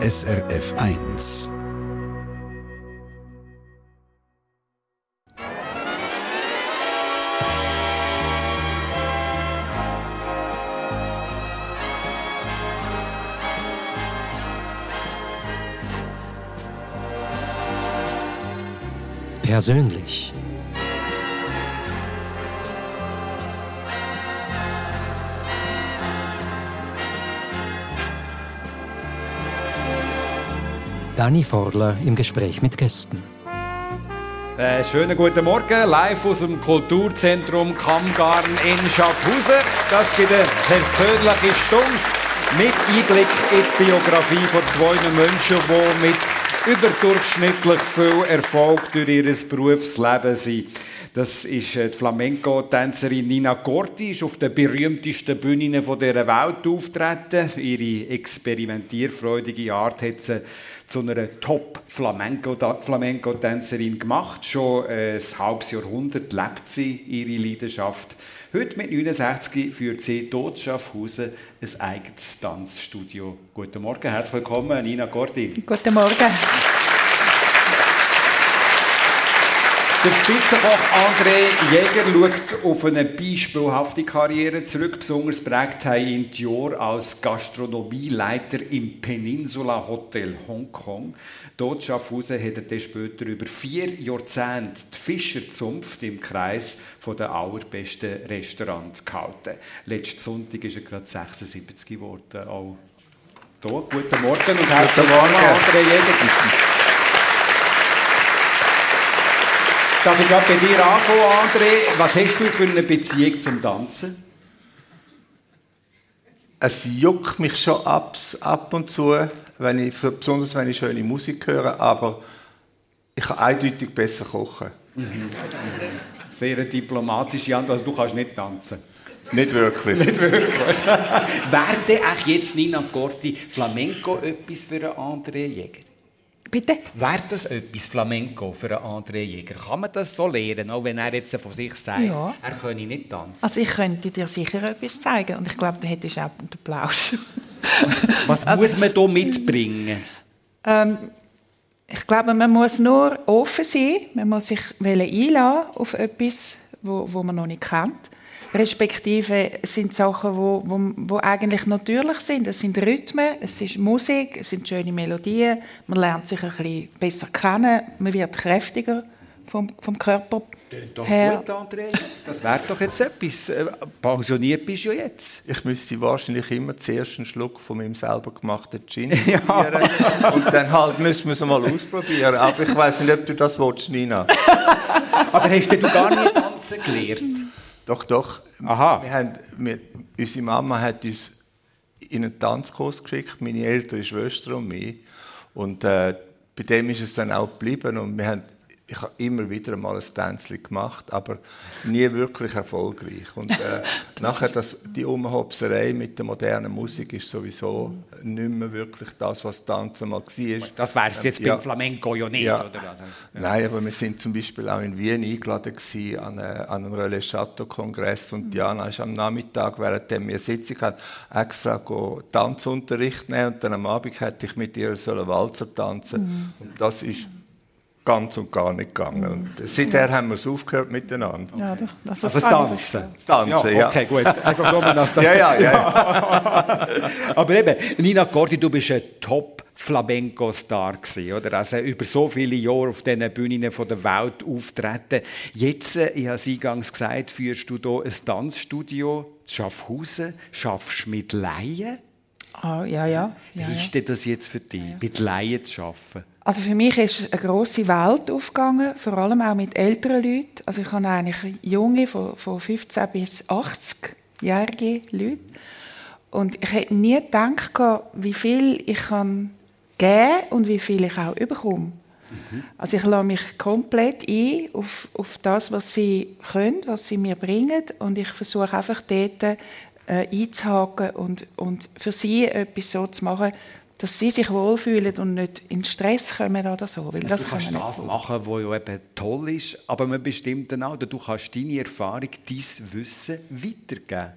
SRF 1. Persönlich. Dani Forler im Gespräch mit Gästen. Äh, schönen guten Morgen, live aus dem Kulturzentrum Kammgarn in Schaffhausen. Das gibt eine persönliche Stunde mit Einblick in die Biografie von zwei Menschen, die mit überdurchschnittlich viel Erfolg durch ihr Berufsleben sind. Das ist äh, die Flamenco-Tänzerin Nina Corti, ist auf den berühmtesten Bühnen dieser Welt auftreten. Ihre experimentierfreudige Art hat sie zu einer Top-Flamenco-Tänzerin gemacht. Schon ein halbes Jahrhundert lebt sie ihre Leidenschaft. Heute mit 69 führt sie dort Schaffhausen ein eigenes Tanzstudio. Guten Morgen, herzlich willkommen, Nina Gordi. Guten Morgen. Der Spitzenkoch André Jäger schaut auf eine beispielhafte Karriere zurück. Besonders prägt er ihn die Jahre als Gastronomieleiter im Peninsula Hotel Hongkong. Dort Schaffhausen hat er dann später über vier Jahrzehnte die Fischerzunft im Kreis der allerbesten Restaurants gehalten. Letzten Sonntag ist er gerade 76 geworden. Auch hier. Guten Morgen und herzlich willkommen, André Jäger. Darf ich gerade bei dir anfangen, André? Was hast du für eine Beziehung zum Tanzen? Es juckt mich schon ab, ab und zu, wenn ich, besonders wenn ich schöne Musik höre, aber ich kann eindeutig besser kochen. Mhm. Sehr diplomatische Antwort. Also du kannst nicht tanzen. Nicht wirklich. nicht wirklich. Wäre denn jetzt Nina Corti Flamenco etwas für einen André Jäger? Bitte? Wäre das etwas Flamenco für André Jäger? Kann man das so lernen, auch wenn er jetzt von sich sagt, ja. er könne nicht tanzen? Also ich könnte dir sicher etwas zeigen und ich glaube, da hättest du auch den Applaus. Was also, muss man hier mitbringen? Ähm, ich glaube, man muss nur offen sein, man muss sich einladen auf etwas, wo, wo man noch nicht kennt respektive es sind Sachen, wo, wo, wo eigentlich natürlich sind. Es sind Rhythmen, es ist Musik, es sind schöne Melodien, man lernt sich ein bisschen besser kennen, man wird kräftiger vom, vom Körper doch her. gut, André. Das wäre doch jetzt etwas. Äh, pensioniert bist du ja jetzt. Ich müsste wahrscheinlich immer zuerst einen Schluck von meinem selber gemachten Gin probieren. ja. Und dann halt müssen wir es mal ausprobieren. Aber ich weiß nicht, ob du das willst, Nina. Aber hast du gar nicht tanzen gelernt? Doch, doch. Aha. Wir haben, wir, unsere Mama hat uns in einen Tanzkurs geschickt, meine ältere Schwester und mich. Und äh, bei dem ist es dann auch geblieben. Und wir haben ich habe immer wieder mal ein Tänzchen gemacht, aber nie wirklich erfolgreich. Und äh, nachher das, die Umhopserei mit der modernen Musik ist sowieso nicht mehr wirklich das, was Tanzen mal war. Das wäre es jetzt ja. beim Flamenco ja nicht, ja. oder? Also, ja. Nein, aber wir sind zum Beispiel auch in Wien eingeladen gewesen, an, eine, an einen Relais Chateau Kongress und Diana ist am Nachmittag, während wir Sitzung hatten, extra Tanzunterricht nehmen und dann am Abend hätte ich mit ihr so einen Walzer tanzen. Mhm. Und das ist ganz und gar nicht gegangen. Und seither haben wir es aufgehört miteinander. Ja, das, das also das Tanzen. Das Tanzen, ja. Okay, gut. Einfach nur, dass das ja, ja, ja. Aber eben, Nina Cordi, du bist ein Top Flamenco-Star oder? Also über so viele Jahre auf diesen Bühnen der Welt auftreten. Jetzt, äh, ich habe es eingangs gesagt, führst du hier ein Tanzstudio zu Schaffhausen, schaffst mit Laien. Ah, ja, ja. Wie ist denn das jetzt für dich, ja. mit Laien zu arbeiten? Also für mich ist eine große Welt aufgegangen, vor allem auch mit älteren Leuten. Also ich habe eigentlich junge von, von 15 bis 80-jährige Leute. Und ich hätte nie gedacht, wie viel ich kann geben und wie viel ich auch bekomme. Mhm. Also ich lasse mich komplett ein auf, auf das, was sie können, was sie mir bringen und ich versuche einfach dort äh, einzuhaken und, und für sie etwas so zu machen, dass sie sich wohlfühlen und nicht in Stress kommen oder so. Weil also das du kannst das machen, was ja eben toll ist, aber man bestimmt dann auch, du kannst deine Erfahrung, dein Wissen weitergeben.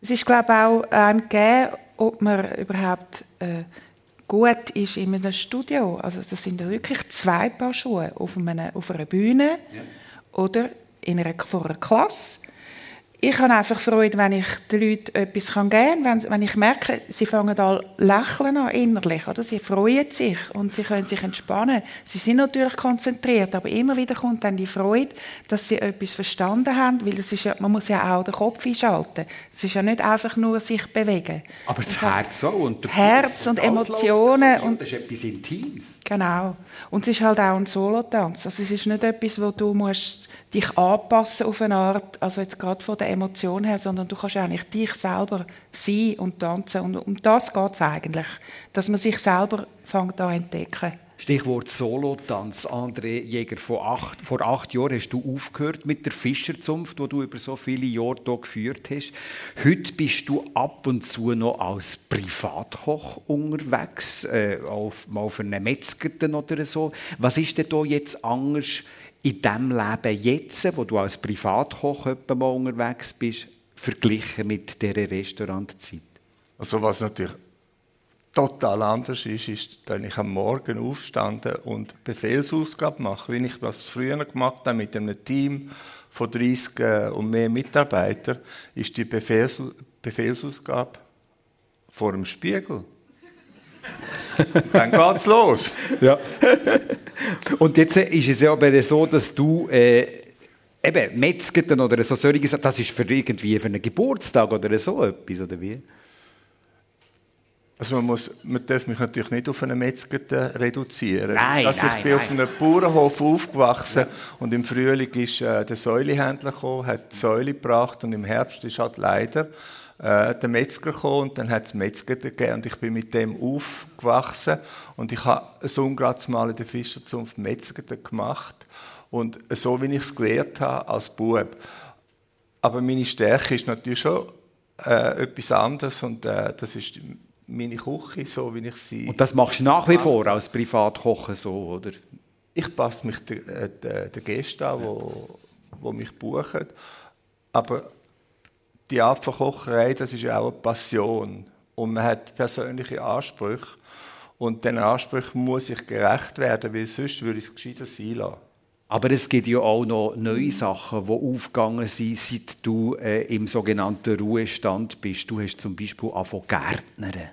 Es ist, glaube ich, auch ein Gehen, ob man überhaupt äh, gut ist in einem Studio. Also das sind wirklich zwei Paar Schuhe auf, einer, auf einer Bühne ja. oder in einer, vor einer Klasse ich habe einfach Freude, wenn ich den Leuten etwas geben kann, wenn, wenn ich merke, sie fangen an lächeln an innerlich, oder? sie freuen sich und sie können sich entspannen. Sie sind natürlich konzentriert, aber immer wieder kommt dann die Freude, dass sie etwas verstanden haben, weil das ist ja, man muss ja auch den Kopf einschalten. Es ist ja nicht einfach nur sich bewegen. Aber das, das Herz auch. Und Herz und Emotionen. Und, das ist etwas Intimes. Genau. Und es ist halt auch ein Solotanz. Also es ist nicht etwas, wo du musst dich anpassen auf eine Art, also jetzt gerade von der Emotion her, sondern du kannst eigentlich dich selber sein und tanzen. Und um das geht es eigentlich, dass man sich selber fängt an entdecken. Stichwort Solotanz. André Jäger, vor acht, vor acht Jahren hast du aufgehört mit der Fischerzunft, die du über so viele Jahre hier geführt hast. Heute bist du ab und zu noch als Privatkoch unterwegs, äh, auf, mal auf einer Metzger oder so. Was ist denn da jetzt anders in dem Leben jetzt, wo du als Privatkoch mal unterwegs bist, verglichen mit dieser Restaurantzeit? Also was natürlich total anders ist, ist, wenn ich am Morgen aufstande und Befehlsausgabe mache, wie ich das früher gemacht habe mit einem Team von 30 äh, und mehr Mitarbeitern, ist die Befehls Befehlsausgabe vor dem Spiegel. Dann geht's los. Ja. Und jetzt ist es ja aber so, dass du äh, eben Metzgeten oder so solche das ist für irgendwie für einen Geburtstag oder so etwas, oder wie? Also man, muss, man darf mich natürlich nicht auf einen Metzger reduzieren. Nein, also nein, ich bin nein. auf einem Bauernhof aufgewachsen ja. und im Frühling ist äh, der Säulehändler gekommen, hat die Säule gebracht und im Herbst ist halt leider äh, der Metzger gekommen und dann hat es Metzger gegeben und ich bin mit dem aufgewachsen und ich habe so gerade mal in der Fischerzunft Metzger gemacht und so wie ich es gelernt habe als Bub. Aber meine Stärke ist natürlich schon äh, etwas anderes und äh, das ist meine Küche, so wie ich sie... Und das machst du nach wie vor als Privatkocher so, oder? Ich passe mich den, äh, den Gästen an, die mich buchen, aber die Art von Kocherei, das ist ja auch eine Passion. Und man hat persönliche Ansprüche. Und den Ansprüchen muss ich gerecht werden, weil sonst würde ich es gescheiter sein lassen. Aber es gibt ja auch noch neue Sachen, die aufgegangen sind, seit du äh, im sogenannten Ruhestand bist. Du hast zum Beispiel angefangen Gärtnern.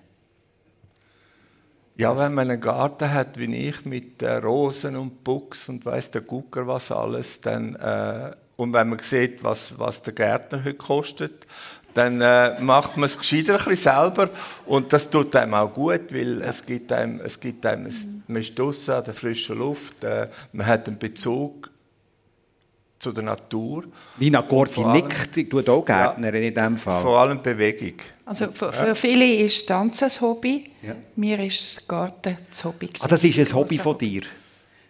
Ja, wenn man einen Garten hat wie ich mit äh, Rosen und Buchs und weiß der Gucker was alles, dann äh, und wenn man sieht, was, was der Gärtner heute kostet, dann äh, macht man es gescheiter ein bisschen selber und das tut einem auch gut, weil es gibt einem, es gibt einem, man ist draussen an der frischen Luft, äh, man hat einen Bezug zu der Natur. Nina Gordi nickt, tut auch Gärtnerin ja, in diesem Fall. Vor allem Bewegung. Also für, für viele ist Tanzen ein Hobby, ja. mir ist das Garten das Hobby. Ah, das ist ein Hobby von dir?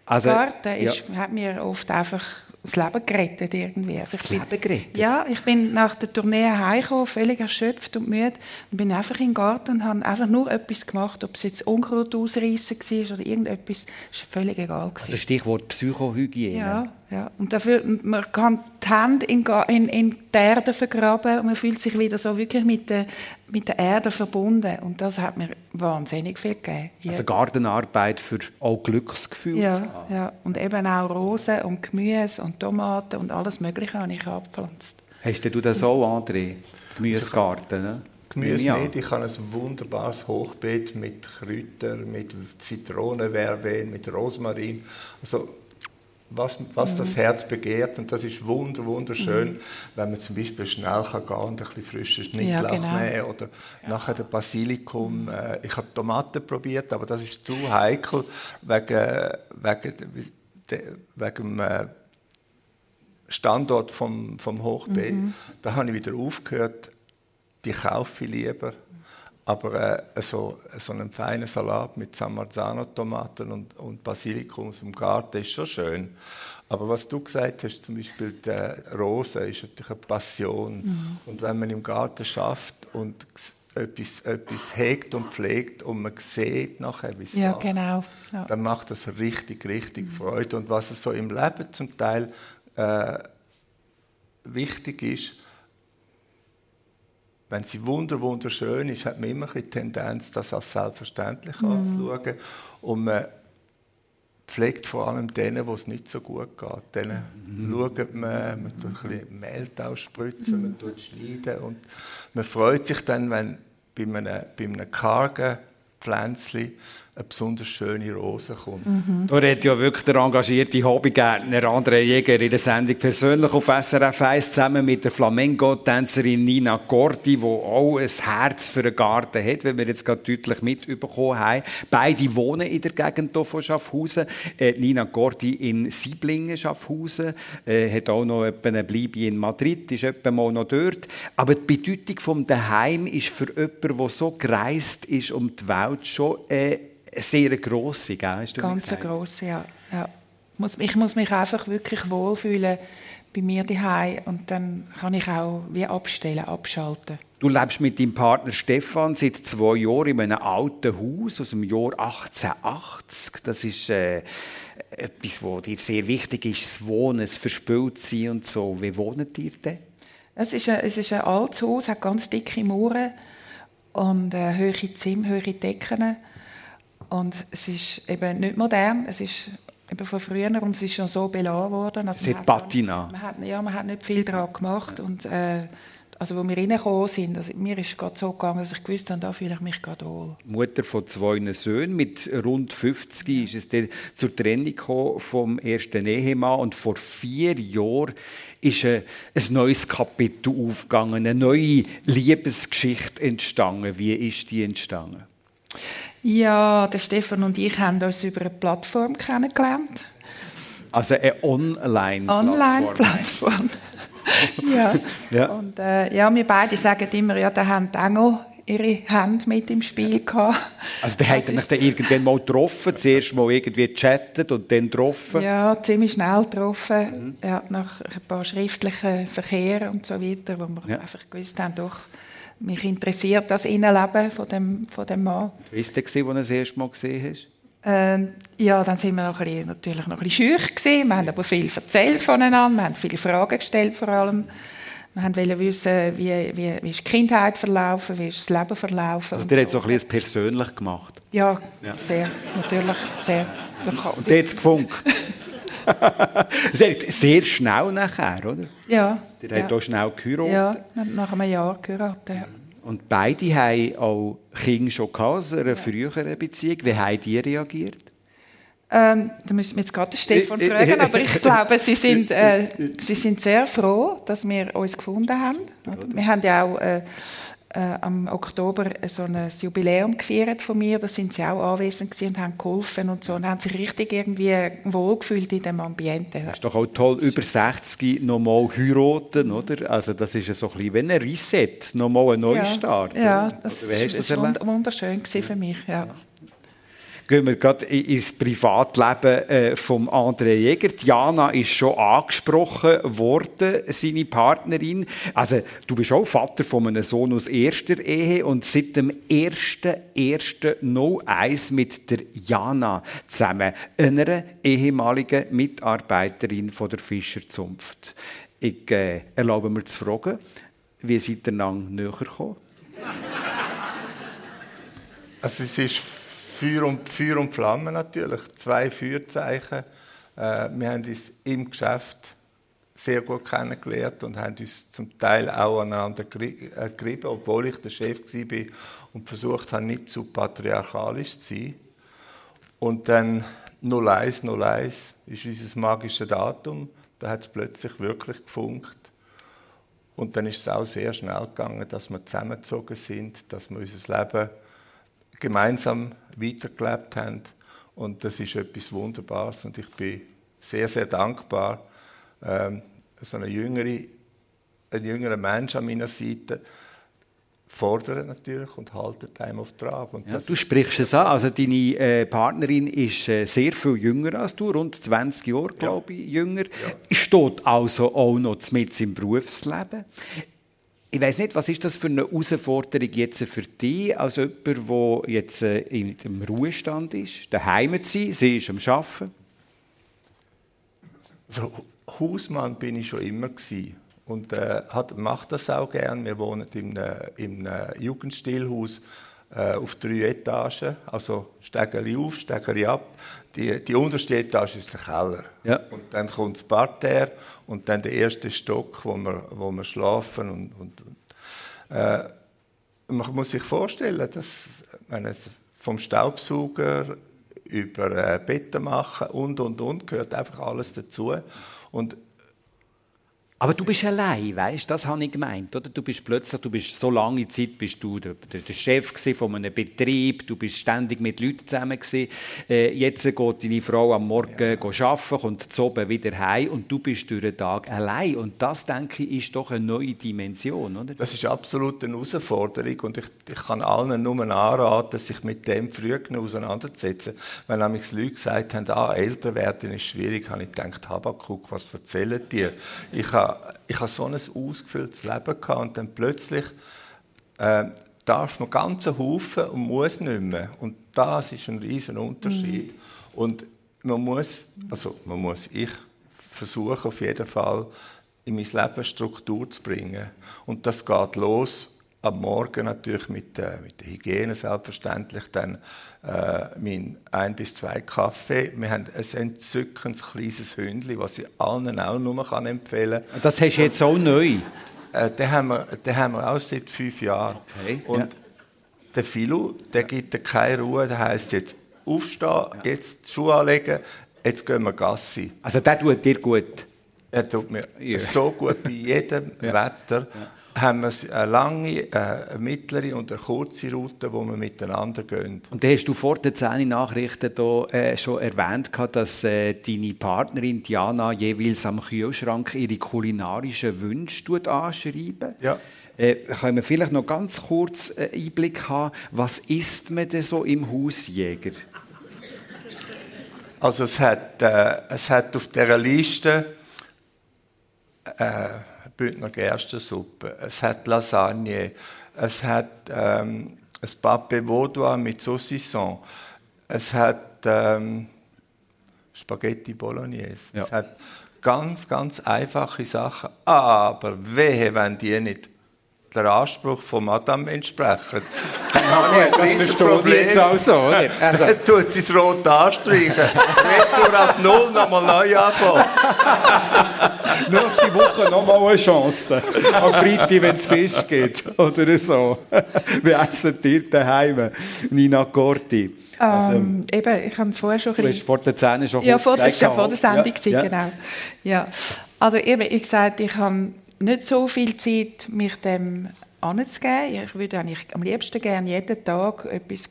Also, Garten ist, ja. hat mir oft einfach das Leben gerettet irgendwie. Also das Leben gerettet? Ja, ich bin nach der Tournee heimgekommen, völlig erschöpft und müde und bin einfach in den Garten und habe einfach nur etwas gemacht, ob es jetzt Unkraut ausreißen war oder irgendetwas, war völlig egal. Also Stichwort Psychohygiene. Ja, ja. Und dafür, man kann die Hände in, in, in die Erde vergraben und man fühlt sich wieder so wirklich mit der, mit der Erde verbunden. Und das hat mir wahnsinnig viel gegeben. Also Gartenarbeit für auch Glücksgefühl ja, zu haben. Ja, und eben auch Rosen und Gemüse und Tomaten und alles Mögliche habe ich abgepflanzt. Hast du das auch, André? Gemüsegarten, ne? Gemüse nicht. Ich habe ein wunderbares Hochbeet mit Kräutern, mit Zitronenverben, mit Rosmarin. Also was, was mhm. das Herz begehrt. Und das ist wunder, wunderschön, mhm. wenn man zum Beispiel schnell kann gehen und ein bisschen frisches Schnittlauch ja, genau. nehmen oder ja. nachher der Basilikum. Äh, ich habe Tomaten probiert, aber das ist zu heikel wegen, wegen, wegen dem äh, Standort vom, vom Hochbeet. Mhm. Da habe ich wieder aufgehört, die kaufe ich lieber aber äh, so, so einen feinen Salat mit San Marzano-Tomaten und, und Basilikum aus dem Garten ist schon schön. Aber was du gesagt hast, zum Beispiel die Rose, ist natürlich eine Passion. Mhm. Und wenn man im Garten schafft und etwas, etwas hegt und pflegt und man sieht nachher, wie es ja, genau. ja. dann macht das richtig, richtig mhm. Freude. Und was es so im Leben zum Teil äh, wichtig ist, wenn sie wunder wunderschön ist, hat man immer die Tendenz, das als selbstverständlich mhm. anzuschauen. Und man pflegt vor allem denen, wo es nicht so gut geht. Denen mhm. schaut man, man tut ein bisschen ausspritzen, mhm. man tut schneiden und man freut sich dann, wenn bei einem, bei einem kargen Pflänzchen eine besonders schöne Rose kommt. Mhm. Da hat ja wirklich der engagierte Hobbygärtner André Jäger in der Sendung persönlich auf SRF 1 zusammen mit der Flamenco-Tänzerin Nina Gordi, die auch ein Herz für den Garten hat, wie wir jetzt gerade deutlich mitbekommen haben. Beide wohnen in der Gegend hier von Schaffhausen. Äh, Nina Gordi in Sieblingen, Schaffhausen, äh, hat auch noch eine Bleibe in Madrid, ist etwa mal noch dort. Aber die Bedeutung vom Daheim ist für jemanden, der so gereist ist um die Welt, schon äh, sehr grosse, gell? Hast du Ganz eine grosse, ja. ja. Ich muss mich einfach wirklich wohlfühlen bei mir daheim und dann kann ich auch wie abstellen, abschalten. Du lebst mit deinem Partner Stefan seit zwei Jahren in einem alten Haus aus dem Jahr 1880. Das ist äh, etwas, was dir sehr wichtig ist, das Wohnen, das Verspültsein und so. Wie wohnt ihr denn? Es ist ein, es ist ein altes Haus, hat ganz dicke Mauern und äh, hohe Zimmer, hohe Decken. Und es ist eben nicht modern, es ist eben von früher und es ist schon so beladen worden. Also es hat Patina. Man hat, ja, man hat nicht viel daran gemacht und äh, also wo wir reingekommen sind, also mir ist es gerade so gegangen, dass ich gewusst habe, da fühle ich mich gerade wohl. Mutter von zwei Söhnen, mit rund 50 ist es dann zur Trennung vom ersten Ehemann und vor vier Jahren ist ein, ein neues Kapitel aufgegangen, eine neue Liebesgeschichte entstanden. Wie ist die entstanden? Ja, der Stefan und ich haben uns über eine Plattform kennengelernt. Also eine Online-Plattform. Online-Plattform. ja. ja. Und äh, ja, wir beide sagen immer, ja, da haben die Engel ihre Hände mit im Spiel gehabt. Also da hat er dann irgendwann mal getroffen, zuerst mal irgendwie gechattet und dann getroffen? Ja, ziemlich schnell getroffen, mhm. ja, nach ein paar schriftlichen Verkehren und so weiter, wo wir ja. einfach gewusst haben, doch, mich interessiert das Innenleben von dem, von dem Mann. Wie war der, als du das erste Mal gesehen hast? Ähm, ja, dann sind wir noch ein bisschen, natürlich noch ein bisschen schüch gewesen. Wir haben aber viel erzählt voneinander, wir haben viele Fragen gestellt vor allem. Wir wollten wissen, wie, wie, wie ist die Kindheit verlaufen, wie ist das Leben verlaufen. Also der hat so ein bisschen persönlich gemacht? Ja, ja. sehr, natürlich, sehr. Und der hat es gefunkt? sehr schnell nachher, oder? Ja. Der ja. hat auch schnell geheiratet. Ja, nach einem Jahr geheiratet. Ja. Und beide haben auch Kinder schon gehabt, aus einer früheren Beziehung. Wie haben die reagiert? Ähm, da müssen wir jetzt gerade Stefan fragen, aber ich glaube, sie sind, äh, sie sind sehr froh, dass wir uns gefunden haben. Wir haben ja auch äh, äh, am Oktober so ein Jubiläum gefeiert von mir. Da sind sie auch anwesend und haben geholfen und so und haben sich richtig irgendwie wohlgefühlt in dem Ambiente. Das ist doch auch toll, über 60 nochmal heiraten, oder? Also das ist so ein bisschen wie ein Reset, nochmal ein Neustart. Ja, ja das, war wunderschön für mich, ja gehen wir gerade ins Privatleben äh, vom André Jäger. Diana ist schon angesprochen worden, seine Partnerin. Also du bist auch Vater von einem Sohn aus erster Ehe und seit dem 1.1.01 mit der Jana zusammen, einer ehemaligen Mitarbeiterin von der Fischerzunft. Ich äh, erlaube mir zu fragen, wie seid ihr näher gekommen? Also es ist Feuer und, Feuer und Flamme natürlich, zwei Feuerzeichen. Äh, wir haben uns im Geschäft sehr gut kennengelernt und haben uns zum Teil auch aneinander äh, gerieben, obwohl ich der Chef war und versucht habe, nicht zu patriarchalisch zu sein. Und dann 01, 01 ist unser magisches Datum. Da hat es plötzlich wirklich gefunkt. Und dann ist es auch sehr schnell gegangen, dass wir zusammengezogen sind, dass wir unser Leben gemeinsam weitergelebt haben. Und das ist etwas Wunderbares und ich bin sehr, sehr dankbar, ähm, so eine jüngere, ein jüngerer Mensch an meiner Seite fordert natürlich und haltet einem auf Trab. Ja, du sprichst es an, also deine äh, Partnerin ist äh, sehr viel jünger als du, rund 20 Jahre, glaube ich, jünger. Ja. Steht also auch noch mit im Berufsleben. Ich weiß nicht, was ist das für eine Herausforderung jetzt für dich, als jemand, der jetzt äh, im Ruhestand ist, daheim zu sein, sie ist am Arbeiten? Also, Hausmann bin ich schon immer gewesen. und äh, hat, das auch gern. Wir wohnen im Jugendstilhaus äh, auf drei Etagen, also Stegeli auf, Stegeli ab. Die, die unterste Etage ist der Keller. Ja. Und dann kommt das Parterre und dann der erste Stock, wo wir, wo wir schlafen. Und, und, und äh, man muss sich vorstellen, dass wenn es vom Staubsauger über äh, Betten machen und und und gehört einfach alles dazu. Und aber du bist allein, weißt? Das habe ich gemeint, oder? Du bist plötzlich, du bist so lange Zeit, bist du der, der, Chef von einem Betrieb, du bist ständig mit Leuten zusammen gewesen. Äh, jetzt geht deine Frau am Morgen ja. arbeiten, kommt zu oben wieder heim und du bist durch den Tag allein. Und das, denke ich, ist doch eine neue Dimension, oder? Das ist absolut eine Herausforderung und ich, ich kann allen nur anraten, sich mit dem früh auseinanderzusetzen. Weil nämlich Leute gesagt haben, ah, älter werden ist schwierig, habe ich gedacht, Habakuk, was erzählen dir? Ich habe ich habe so ein ausgefülltes Leben gehabt und dann plötzlich äh, darf man ganzen Haufen und muss nicht mehr. Und das ist ein riesen Unterschied. Mhm. Und man muss, also man muss, ich versuche auf jeden Fall in mein Leben Struktur zu bringen. Und das geht los am Morgen natürlich mit, äh, mit der Hygiene selbstverständlich, dann äh, mein ein bis zwei Kaffee. Wir haben ein entzückendes kleines Hündchen, was ich allen auch nur kann empfehlen kann. Das hast du jetzt auch neu? Äh, den, haben wir, den haben wir auch seit fünf Jahren. Okay, Und ja. der Philo, der gibt dir keine Ruhe, der heisst jetzt aufstehen, ja. jetzt die Schuhe anlegen, jetzt gehen wir Gassi. Also der tut dir gut? Er tut mir ja. so gut bei jedem Wetter haben wir eine lange, äh, eine mittlere und eine kurze Route, wo wir miteinander gehen. Und da hast du vor den 10 Nachrichten hier, äh, schon erwähnt, dass äh, deine Partnerin Diana jeweils am Kühlschrank ihre kulinarischen Wünsche anschreiben. Ja. Äh, können wir vielleicht noch ganz kurz einen äh, Einblick haben, was isst man denn so im Hausjäger? Also es hat, äh, es hat auf dieser Liste äh, Bündner Gerstensuppe, es hat Lasagne, es hat ähm, ein Pape Vaudois mit Saucisson, es hat ähm, Spaghetti Bolognese, ja. es hat ganz, ganz einfache Sachen, aber wehe, wenn die nicht der Anspruch von Madame entsprechen. Dann habe ich ein das Problem. jetzt auch so, oder? Also. Dann tut sie es rot anstreichen. Retour auf Null, nochmal neu anfangen. Nächste Woche nochmal eine Chance. Am Freitag, wenn es Fisch gibt. Oder so. Wie essen ihr daheim? Nina Corti. Also, ähm, eben, ich habe es vorher schon... Du hast vor der Zähne schon ja, vor der, ja, vor der Sendung, ja, genau. Ja. Also eben, ich gesagt, ich habe nicht so viel Zeit, mich dem anzugeben. Ich würde eigentlich am liebsten gerne jeden Tag etwas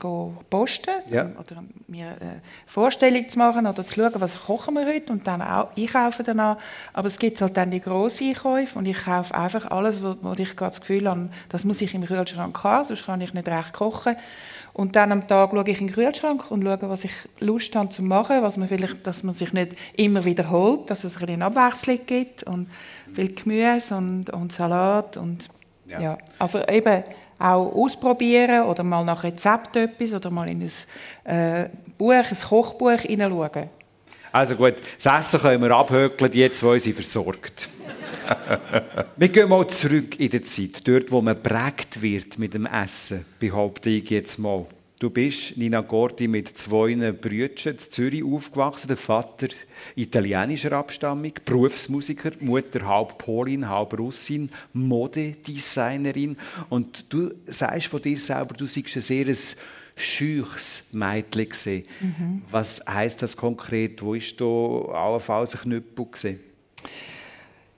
posten ja. oder mir eine Vorstellung zu machen oder zu schauen, was kochen wir heute und dann auch einkaufen danach. Aber es gibt halt dann die grossen Einkäufe und ich kaufe einfach alles, wo, wo ich gerade das Gefühl habe, das muss ich im Kühlschrank haben, sonst kann ich nicht recht kochen. Und dann am Tag schaue ich in den Kühlschrank und schaue, was ich Lust habe zu machen, was man vielleicht, dass man sich nicht immer wiederholt, dass es ein eine Abwechslung gibt und viel Gemüse und, und Salat und ja. ja. Aber eben auch ausprobieren oder mal nach Rezept etwas oder mal in ein äh, Buch, ein Kochbuch hineinschauen. Also gut, das Essen können wir abhökeln, die zwei sind versorgt. wir gehen mal zurück in die Zeit, dort wo man prägt wird mit dem Essen, behaupte ich jetzt mal. Du bist, Nina Gordi, mit zwei Brüdern in Zürich aufgewachsen. Der Vater italienischer Abstammung, Berufsmusiker, Mutter halb Polin, halb Russin, Modedesignerin. Und du sagst von dir selber, du seist ein sehr scheuches Mädchen mhm. Was heisst das konkret? Wo ist da allenfalls ein Knüppel gewesen?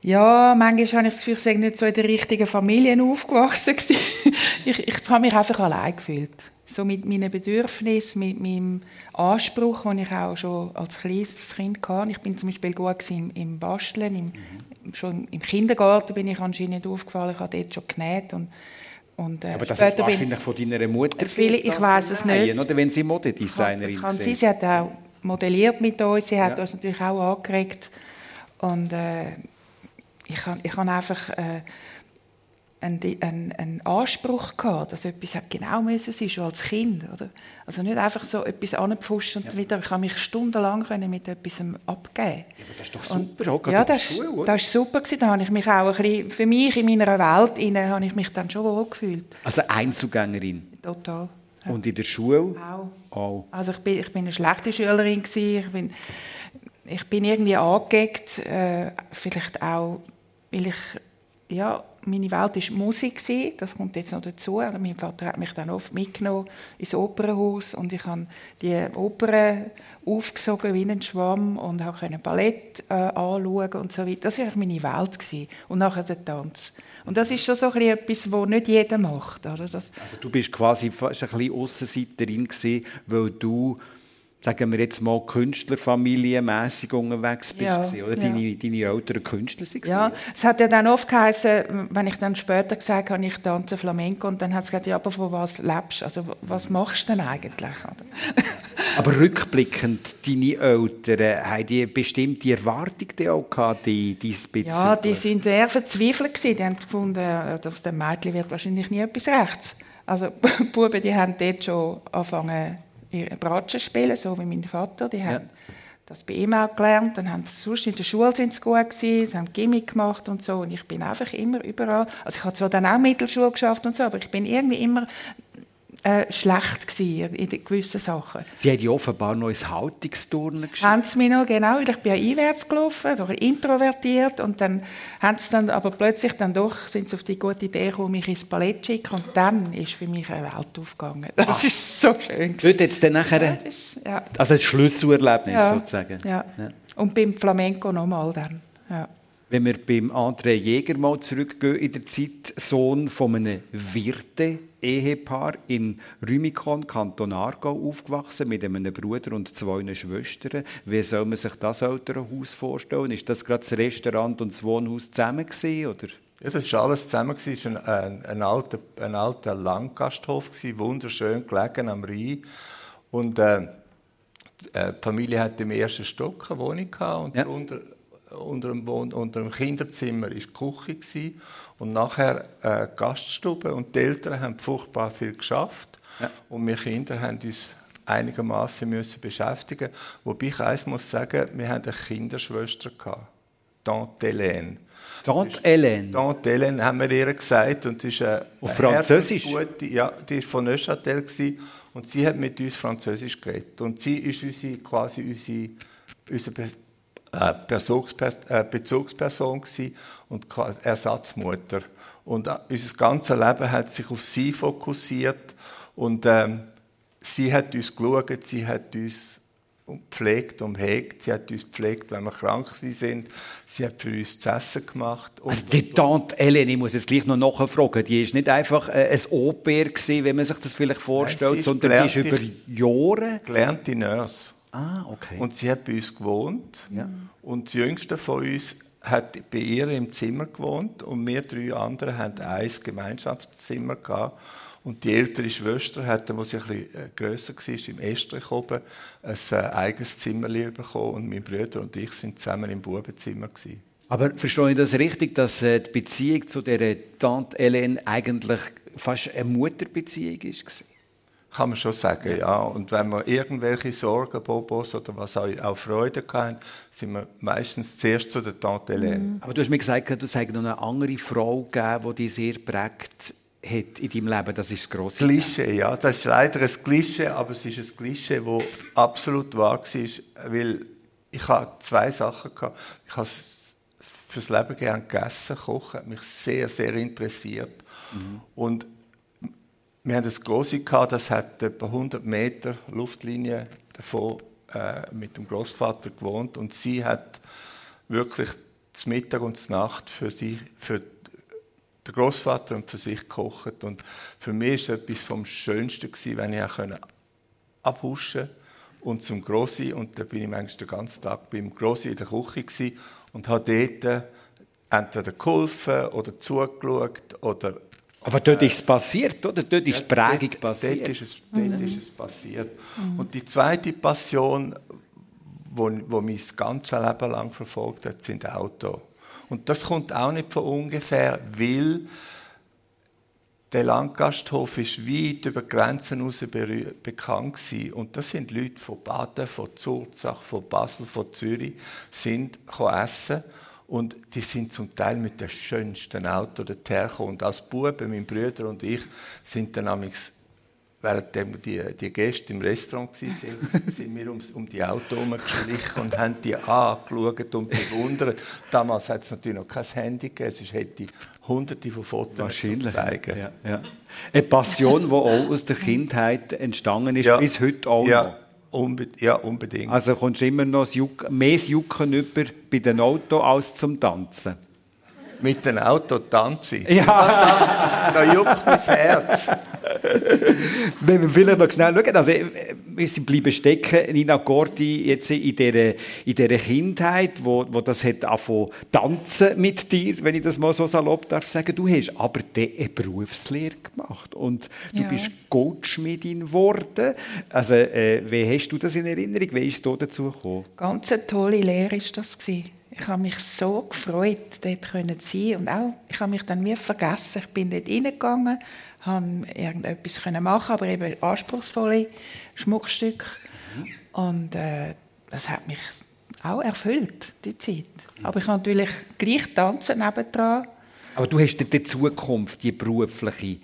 Ja, manchmal habe ich das Gefühl, ich sei nicht so in der richtigen Familie aufgewachsen. ich, ich habe mich einfach allein gefühlt so mit meinen Bedürfnissen, mit meinem Anspruch, den ich auch schon als kleines Kind hatte. Ich bin zum Beispiel gut im, im Basteln, im, mhm. schon im Kindergarten bin ich anscheinend aufgefallen, ich habe dort schon genäht und und, äh, Aber das ist wahrscheinlich von deiner Mutter. Viele, ich weiß es nicht. Oder wenn sie Modedesignerin ist. kann sein. Sie hat auch modelliert mit uns. Sie hat ja. uns natürlich auch angeregt. Und äh, ich habe ich hab einfach äh, einen, einen, Anspruch gehabt, dass etwas genau müssen sein, schon als Kind, oder? Also nicht einfach so etwas anpfuschen und ja. wieder, ich habe mich stundenlang mit etwas abgeben. Ja, aber das ist doch super, und, Ja, das, Schule, oder? das ist super gewesen. Da habe ich mich auch ein bisschen, für mich in meiner Welt inne, habe ich mich dann schon wohl gefühlt. Also Einzugängerin? Total. Ja. Und in der Schule? Auch. auch. Also ich bin, ich bin eine schlechte Schülerin gewesen. Ich bin, ich bin irgendwie angeeckt, äh, vielleicht auch, weil ich ja, meine Welt war Musik. Das kommt jetzt noch dazu. Mein Vater hat mich dann oft mitgenommen ins Opernhaus und ich habe die Opern aufgesogen wie ein Schwamm und konnte Ballett äh, anschauen und so weiter. Das war meine Welt. Gewesen. Und nachher der Tanz. Und das ist schon so etwas, was nicht jeder macht. Oder? Das also du bist quasi fast ein bisschen Aussenseiterin weil du sagen wir jetzt mal, künstlerfamilienmässig unterwegs bist, ja, oder? Ja. Deine, deine Eltern Künstler waren. Ja, es hat ja dann oft geheißen, wenn ich dann später gesagt habe, ich tanze Flamenco, und dann hat es gesagt, ja, aber von was lebst du? Also, was machst du denn eigentlich? aber rückblickend, deine Eltern, haben die bestimmte Erwartungen auch gehabt, die diesbezüglich? Ja, die sind sehr verzweifelt gewesen. Die haben gefunden, äh, aus dem Mädchen wird wahrscheinlich nie etwas rechts. Also, die Buben, die haben dort schon angefangen, Bratschen spielen, so wie mein Vater. Die haben das bei ihm auch gelernt. Dann haben sie sonst in der Schule sind sie gut gewesen, sie haben Gimmick gemacht und so. Und ich bin einfach immer überall. Also ich habe zwar dann auch Mittelschule geschafft und so, aber ich bin irgendwie immer äh, schlecht gewesen in gewissen Sachen. Sie haben ja offenbar noch ins Haltungsturnen geschickt. Haben sie mich noch, genau. Ich bin ja einwärts gelaufen, introvertiert und dann haben sie dann, aber plötzlich dann doch, sind sie auf die gute Idee gekommen, mich ins Ballett zu schicken und dann ist für mich eine Welt aufgegangen. Das ah. ist so schön gewesen. Wird jetzt dann nachher, ja, ist, ja. also ein Schlüsselerlebnis ja. sozusagen. Ja. ja. und beim Flamenco nochmal dann, ja wenn wir beim André Jäger mal zurückgehen in der Zeit, Sohn von einem Wirte Ehepaar in Rümikon, Kanton Aargau, aufgewachsen mit einem Bruder und zwei Schwestern. Wie soll man sich das Elternhaus vorstellen? Ist das gerade das Restaurant und das Wohnhaus zusammen gewesen, oder? Ja, das war alles zusammen. Es war ein, ein, alter, ein alter Landgasthof, wunderschön gelegen am Rhein. Und äh, äh, die Familie hatte im ersten Stock eine Wohnung gehabt und ja. darunter unter dem, unter dem Kinderzimmer war die Küche gewesen, und nachher äh, Gaststube und die Eltern haben furchtbar viel geschafft ja. und wir Kinder haben uns einigermaßen müssen beschäftigen. Wobei ich eins muss sagen, wir hatten eine Kinderschwester gehabt, Tante Hélène. Tante Hélène. Tante Hélène haben wir ihr gesagt und ist eine, Auf Französisch. Gute, ja, die war von Neuchâtel und sie hat mit uns Französisch geredet und sie ist unsere, quasi unsere, äh, äh, Bezugsperson und Ersatzmutter. Und äh, unser ganzes Leben hat sich auf sie fokussiert und ähm, sie hat uns geschaut, sie hat uns pflegt und hegt. Sie hat uns gepflegt, wenn wir krank sind. Sie hat für uns zu essen gemacht. Und also die Tante Ellen, ich muss jetzt gleich noch nachfragen, die ist nicht einfach ein Au-pair gewesen, wie man sich das vielleicht vorstellt, Nein, sondern die ist über Jahre... Gelernte Nurse. Ah, okay. Und sie hat bei uns gewohnt. Ja. Und das Jüngste von uns hat bei ihr im Zimmer gewohnt und wir drei anderen hatten ein Gemeinschaftszimmer gehabt. Und die ältere Schwester hatte, als sie ein bisschen äh, grösser war, im Estrich oben, ein äh, eigenes Zimmer bekommen. Und mein Bruder und ich sind zusammen im Bubenzimmer. Gewesen. Aber verstehe ich das richtig, dass äh, die Beziehung zu der Tante Hélène eigentlich fast eine Mutterbeziehung war? Kann man schon sagen, ja. Und wenn wir irgendwelche Sorgen, Bobos oder was auch, auch Freude hatten, sind wir meistens zuerst zu der Tante Hélène. Mhm. Aber du hast mir gesagt, du hast noch eine andere Frau gegeben, die dich sehr prägt hat in deinem Leben. Das ist das grosse Klischee, ja. Das ist leider ein Klischee, aber es ist ein Klischee, das absolut wahr war, weil ich hatte zwei Sachen. Gehabt. Ich habe fürs Leben gerne gegessen, kochen, hat mich sehr, sehr interessiert. Mhm. Und wir haben das Große gehabt, das hat etwa 100 Meter Luftlinie davon äh, mit dem Großvater gewohnt. Und sie hat wirklich das Mittag und die Nacht für sie, für den Großvater und für sich gekocht. Und für mich war es etwas vom Schönsten gewesen, wenn ich auch abhuschen und zum Grossi. Und da bin ich manchmal den ganzen Tag beim Grossi in der Küche und habe dort entweder geholfen oder zugeschaut oder aber dort ist es passiert, oder? Dort ist die Prägung dort, passiert. Dort ist es, dort mhm. ist es passiert. Mhm. Und die zweite Passion, die wo mich das ganze Leben lang verfolgt hat, sind Autos. Und das kommt auch nicht von ungefähr, weil der Landgasthof ist weit über Grenzen hinaus bekannt gewesen. Und das sind Leute von Baden, von Zurzach, von Basel, von Zürich, sind essen und die sind zum Teil mit den schönsten Autos dorthin Und als Buben, mein Bruder und ich, sind dann amigs während die, die Gäste im Restaurant waren, sind wir um, um die Autos herumgeschlichen und haben die angeschaut und bewundert. Damals hat es natürlich noch kein Handy gegeben, es hätte hunderte von Fotos zu zeigen. Ja, ja. Eine Passion, die auch aus der Kindheit entstanden ist, ja. bis heute auch noch. Unbe ja, unbedingt. Also kommst du immer noch Juck mehr Jucken über bei den Autos als zum Tanzen? Mit dem Auto tanzen? Ja. Da, juckt mein Herz. Wenn wir vielleicht noch schnell schauen, also wir sind bleiben stecken, Nina Gordi, jetzt in dieser, in dieser Kindheit, wo, wo das hat angefangen tanzen mit dir, wenn ich das mal so salopp darf sagen. Du hast aber eine Berufslehre gemacht und du ja. bist Goldschmiedin geworden. Also äh, wie hast du das in Erinnerung? Wie ist es dazu gekommen? Ganz eine tolle Lehre war das. Gewesen. Ich habe mich so gefreut, dort zu sein. Und auch, ich habe mich dann wie vergessen. Ich bin dort reingegangen, habe irgendetwas machen aber eben anspruchsvolle Schmuckstücke. Und äh, das hat mich auch erfüllt, die Zeit. Aber ich habe natürlich gleich tanzen nebendran. Aber du hast die Zukunft, die berufliche,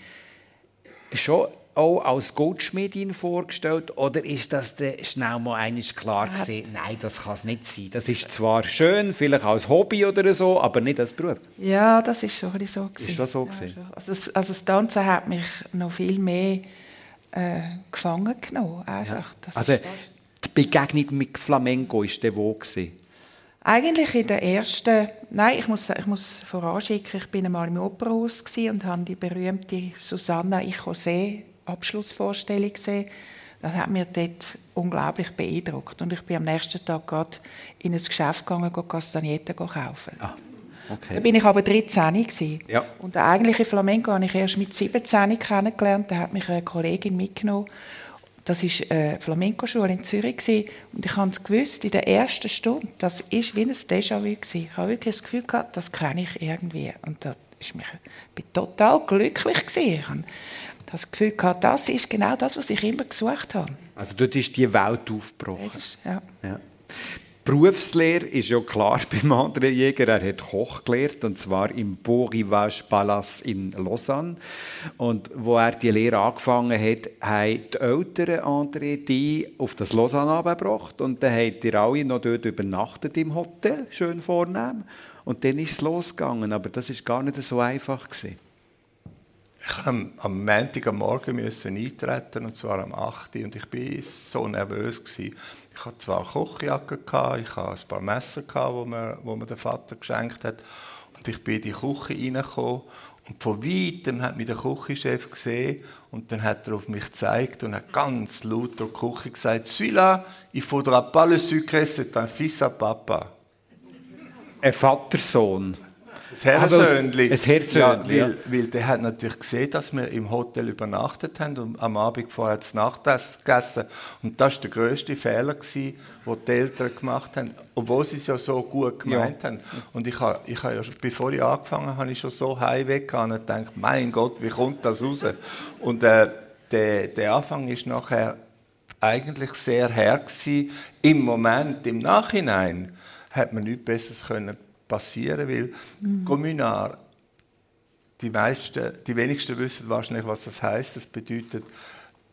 schon auch als Goldschmiedin vorgestellt oder ist das schnell mal eines klar gewesen, nein, das kann es nicht sein. Das ist zwar schön, vielleicht als Hobby oder so, aber nicht als Beruf. Ja, das ist schon ein so gewesen. Ist das so gewesen? Ja, also, das, also das Tanzen hat mich noch viel mehr äh, gefangen genommen. Einfach. Ja. Also die Begegnung mit Flamenco ist der wo gewesen? Eigentlich in der ersten, nein, ich muss, ich muss voranschicken, ich bin einmal im Opernhaus und habe die berühmte Susanna Ich José Abschlussvorstellung gesehen. Das hat mich dort unglaublich beeindruckt. Und ich bin am nächsten Tag gerade in ein Geschäft gegangen, Castagnetten kaufen. Ah, okay. Da bin ich aber 13 Ja. Und der eigentliche Flamenco habe ich erst mit 17 kennengelernt. Da hat mich eine Kollegin mitgenommen. Das war eine Flamenco-Schule in Zürich. Und ich habe es gewusst, in der ersten Stunde, das war wie ein Déjà-vu. Ich habe wirklich das Gefühl gehabt, das kenne ich irgendwie. Und das ist mich, ich total glücklich. Gewesen das Gefühl gehabt, das ist genau das, was ich immer gesucht habe. Also dort ist die Welt aufgebrochen. Ist, ja. ja. Berufslehre ist ja klar beim anderen Jäger. Er hat Koch gelernt, und zwar im Beau Rivage Palace in Lausanne. Und wo er die Lehre angefangen hat, haben die Eltern André die auf das Lausanne abgebracht. Und dann habt ihr alle noch dort übernachtet im Hotel, schön vornehm. Und dann ist es losgegangen. Aber das ist gar nicht so einfach gewesen. Ich musste am Montag am Morgen eintreten, und zwar am 8. Und ich war so nervös. Gewesen. Ich hatte zwar eine Kochjacke, ich hatte ein paar Messer, die mir, mir der Vater geschenkt hat. Und ich bin in die Küche reingekommen. Und von weitem hat mich der Küchenchef gesehen und dann hat er auf mich gezeigt und hat ganz laut durch die Küche gesagt, «Celui-là, il faudra pas le sucre, c'est un fils à papa.» Ein Vatersohn. Das Herrsöhnli. Ein Herrsöhnli, ja, weil, weil der hat natürlich gesehen, dass wir im Hotel übernachtet haben und am Abend vorher das Nachtessen gegessen. Und das war der grösste Fehler, den die Eltern gemacht haben, obwohl sie es ja so gut gemeint ja. haben. Und ich habe, ich habe ja, bevor ich angefangen habe, ich schon so heimweg und gedacht, mein Gott, wie kommt das raus? Und äh, der, der Anfang ist nachher eigentlich sehr her gewesen. Im Moment, im Nachhinein, hat man nichts Besseres können passieren, weil mhm. Communar, die, meisten, die wenigsten wissen wahrscheinlich, was das heißt. Das bedeutet,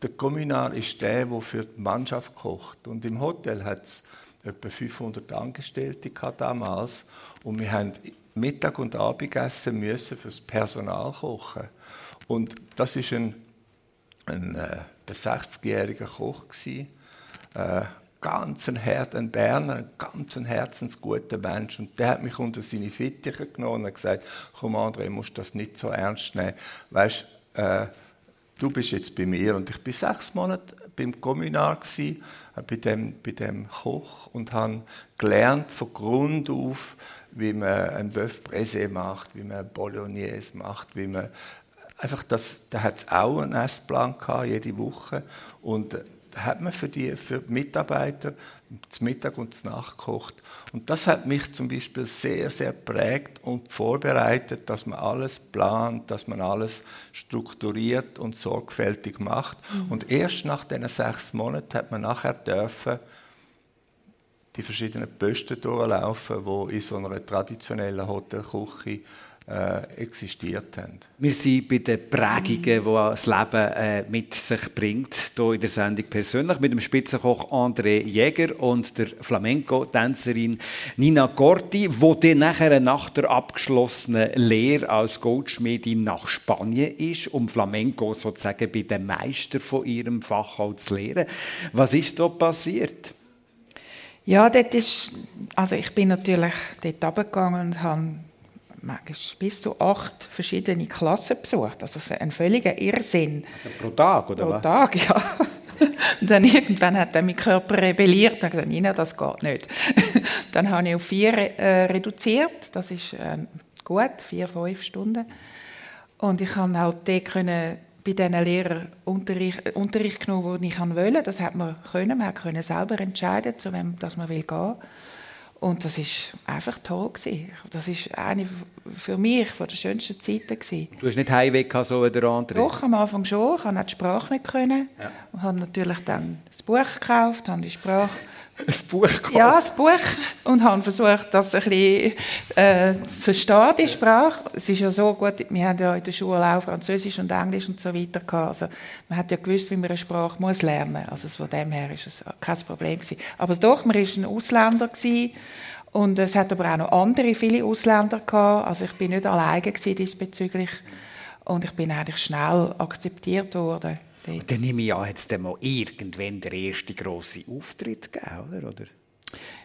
der Communar ist der, der für die Mannschaft kocht. Und im Hotel hat es etwa 500 Angestellte damals. Und wir haben Mittag und Abendessen müssen für das Personal kochen. Und das ist ein, ein, äh, ein 60-jähriger Koch gewesen, äh, ganz ein, Her ein Berner, ein ganz ein herzensguter Mensch. Und der hat mich unter seine Fittiche genommen und gesagt, komm André, musst das nicht so ernst nehmen. Weißt, äh, du bist jetzt bei mir. Und ich bin sechs Monate beim Communar gewesen, äh, bei dem, bei dem Koch und habe gelernt von Grund auf, wie man ein Bœuf Brézé macht, wie man Bolognese macht, wie man einfach das, da hat es auch einen Essplan gehabt, jede Woche und hat man für die, für die Mitarbeiter das Mittag und das Nacht gekocht. Und das hat mich zum Beispiel sehr, sehr prägt und vorbereitet, dass man alles plant, dass man alles strukturiert und sorgfältig macht. Mhm. Und erst nach diesen sechs Monaten hat man nachher dürfen, die verschiedenen Posten durchlaufen, die in so einer traditionellen Hotelküche äh, existiert haben. Wir sind bei den Prägungen, die das Leben äh, mit sich bringt, hier in der Sendung persönlich mit dem Spitzenkoch André Jäger und der Flamenco-Tänzerin Nina Gorti, wo dann nachher nach der abgeschlossenen Lehre als Goldschmiedin nach Spanien ist, um Flamenco sozusagen bei den Meister von ihrem Fach auch zu lehren. Was ist da passiert? Ja, dort ist, also ich bin natürlich dort runtergegangen und habe bis zu acht verschiedene Klassen besucht. Also ein völliger Irrsinn. Also pro Tag, oder pro was? Pro Tag, ja. Und dann irgendwann hat dann mein Körper rebelliert und gesagt, Nina, das geht nicht. dann habe ich auf vier äh, reduziert. Das ist äh, gut, vier, fünf Stunden. Und ich konnte halt dort können bei diesen Lehrern Unterricht, Unterricht genommen, den ich wollte. Das hat man können. Man konnte selber entscheiden, zu wem dass man gehen will. Und das ist einfach toll gewesen. Das ist eine für mich von der schönsten Zeiten gewesen. Du hast nicht Heimweg so wie der andere? Doch, am Anfang schon. Ich konnte auch die Sprache nicht können. Ja. Und habe natürlich dann das Buch gekauft, habe die Sprache ein Buch gekauft? Ja, ein Buch. Und habe versucht, das ein bisschen äh, zu verstehen, die Sprache. Es ist ja so gut, wir haben ja in der Schule auch Französisch und Englisch und so weiter gehabt. Also, man hat ja gewusst, wie man eine Sprache muss lernen muss. Also von dem her ist es kein Problem gewesen. Aber doch, man war ein Ausländer gewesen. Und es hat aber auch noch andere, viele Ausländer gehabt. Also ich bin nicht alleine diesbezüglich. Und ich bin eigentlich schnell akzeptiert worden. Und dann nehme ich an, hat es dann mal irgendwann der erste grosse Auftritt gegeben, oder?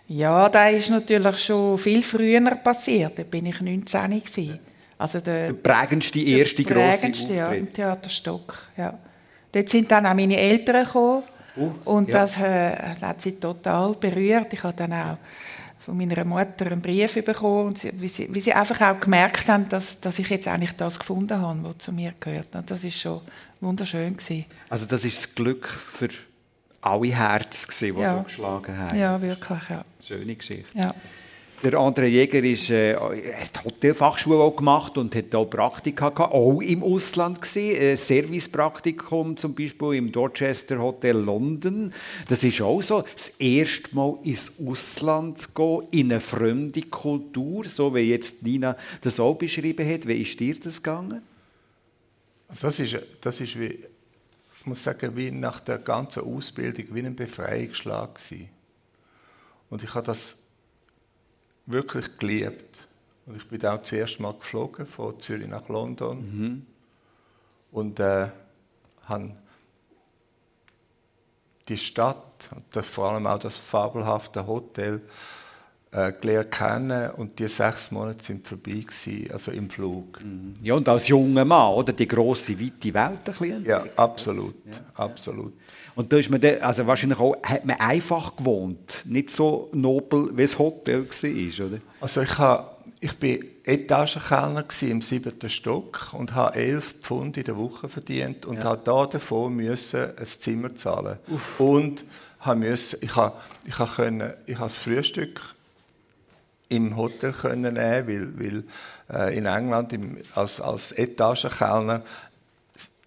Ja, da ist natürlich schon viel früher passiert. Da bin ich 19 gewesen. Also der, der prägendste erste der grosse Auftritt. Ja, im Theaterstock. Ja. Dort sind dann auch meine Eltern gekommen. Uh, und ja. das äh, hat sie total berührt. Ich habe dann auch von meiner Mutter einen Brief bekommen, und sie, wie, sie, wie sie einfach auch gemerkt haben, dass, dass ich jetzt eigentlich das gefunden habe, was zu mir gehört. Und das ist schon wunderschön gewesen. Also das ist das Glück für alle Herzen, die ja. geschlagen haben. Ja, wirklich, ja. Schöne Geschichte. Ja. Der André Jäger ist, äh, hat Hotelfachschule auch gemacht und hat auch Praktika gehabt, auch im Ausland gesehen. Servicepraktikum zum Beispiel im Dorchester Hotel London. Das ist auch so das erste Mal ins Ausland gehen, in eine fremde Kultur, so wie jetzt Nina das auch beschrieben hat. Wie ist dir das gegangen? Das ist, das ist wie, ich muss sagen, wie nach der ganzen Ausbildung wie ein Befreiungsschlag gewesen. Und ich habe das wirklich geliebt. Und ich bin auch das erste Mal geflogen, von Zürich nach London. Mhm. Und äh, habe die Stadt, und vor allem auch das fabelhafte Hotel, äh, gelernt kennen und die sechs Monate sind vorbei gewesen, also im Flug. Mhm. Ja, und als junger Mann, oder? Die grosse, weite Welt ein bisschen. Ja, absolut, ja. absolut. Und da ist man dann, also wahrscheinlich auch, hat man einfach gewohnt, nicht so nobel, wie das Hotel war, oder? Also ich habe ich bin Etagenkellner im siebten Stock und habe elf Pfund in der Woche verdient und ja. habe da davon müssen ein Zimmer zahlen Uff. und habe müssen, ich habe, ich habe können, ich habe das Frühstück im Hotel können nehmen, weil, weil äh, in England im, als, als Etagenkellner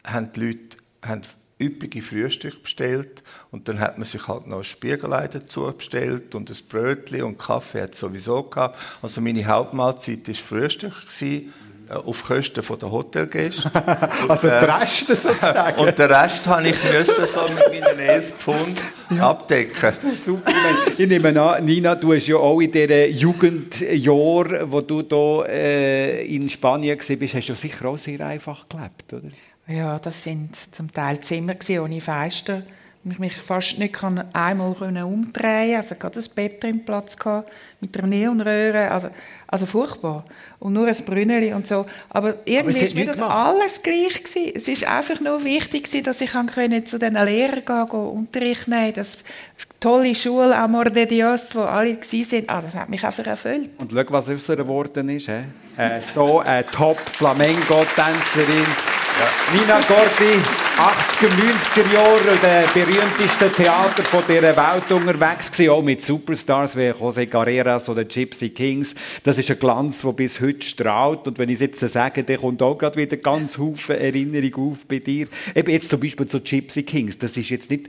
haben die Leute haben üppige Frühstück bestellt und dann hat man sich halt noch ein Spiegelei dazu bestellt und ein Brötchen und Kaffee hat sowieso gehabt. Also meine Hauptmahlzeit war Frühstück gewesen, äh, auf Kosten der Hotelgäste. also der Rest sozusagen. und den Rest habe ich müssen so mit meinen 11 Pfund ja. abdecken. Super. Ich nehme an, Nina, du hast ja auch in diesen Jugendjahren, wo du hier äh, in Spanien warst, hast du sicher auch sehr einfach gelebt, oder? Ja, das sind zum Teil Zimmer ohne Fenster. Ich mich fast nicht einmal umdrehen konnte. Also gerade das Bett drin Platz gehabt, mit einer Neonröhre. Also, also furchtbar. Und nur ein Brünneli und so. Aber irgendwie war mir das gemacht. alles gleich gewesen. Es ist einfach nur wichtig gewesen, dass ich können zu diesen Lehrern gehen, gehen Unterricht nehmen, das tolle Schule, Amor de Dios, wo alle waren. Ah, das hat mich einfach erfüllt. Und schau, was aus ihr geworden ist. He? Äh, so eine Top-Flamenco-Tänzerin Nina Gordi, 80er, 90er Jahre, der berühmteste Theater von dieser Welt unterwegs gewesen, auch mit Superstars wie José Carreras oder Gypsy Kings. Das ist ein Glanz, der bis heute strahlt. Und wenn ich es jetzt sage, dann kommt auch gerade wieder ganz Haufen Erinnerung auf bei dir. Eben jetzt zum Beispiel zu Gypsy Kings. Das ist jetzt nicht,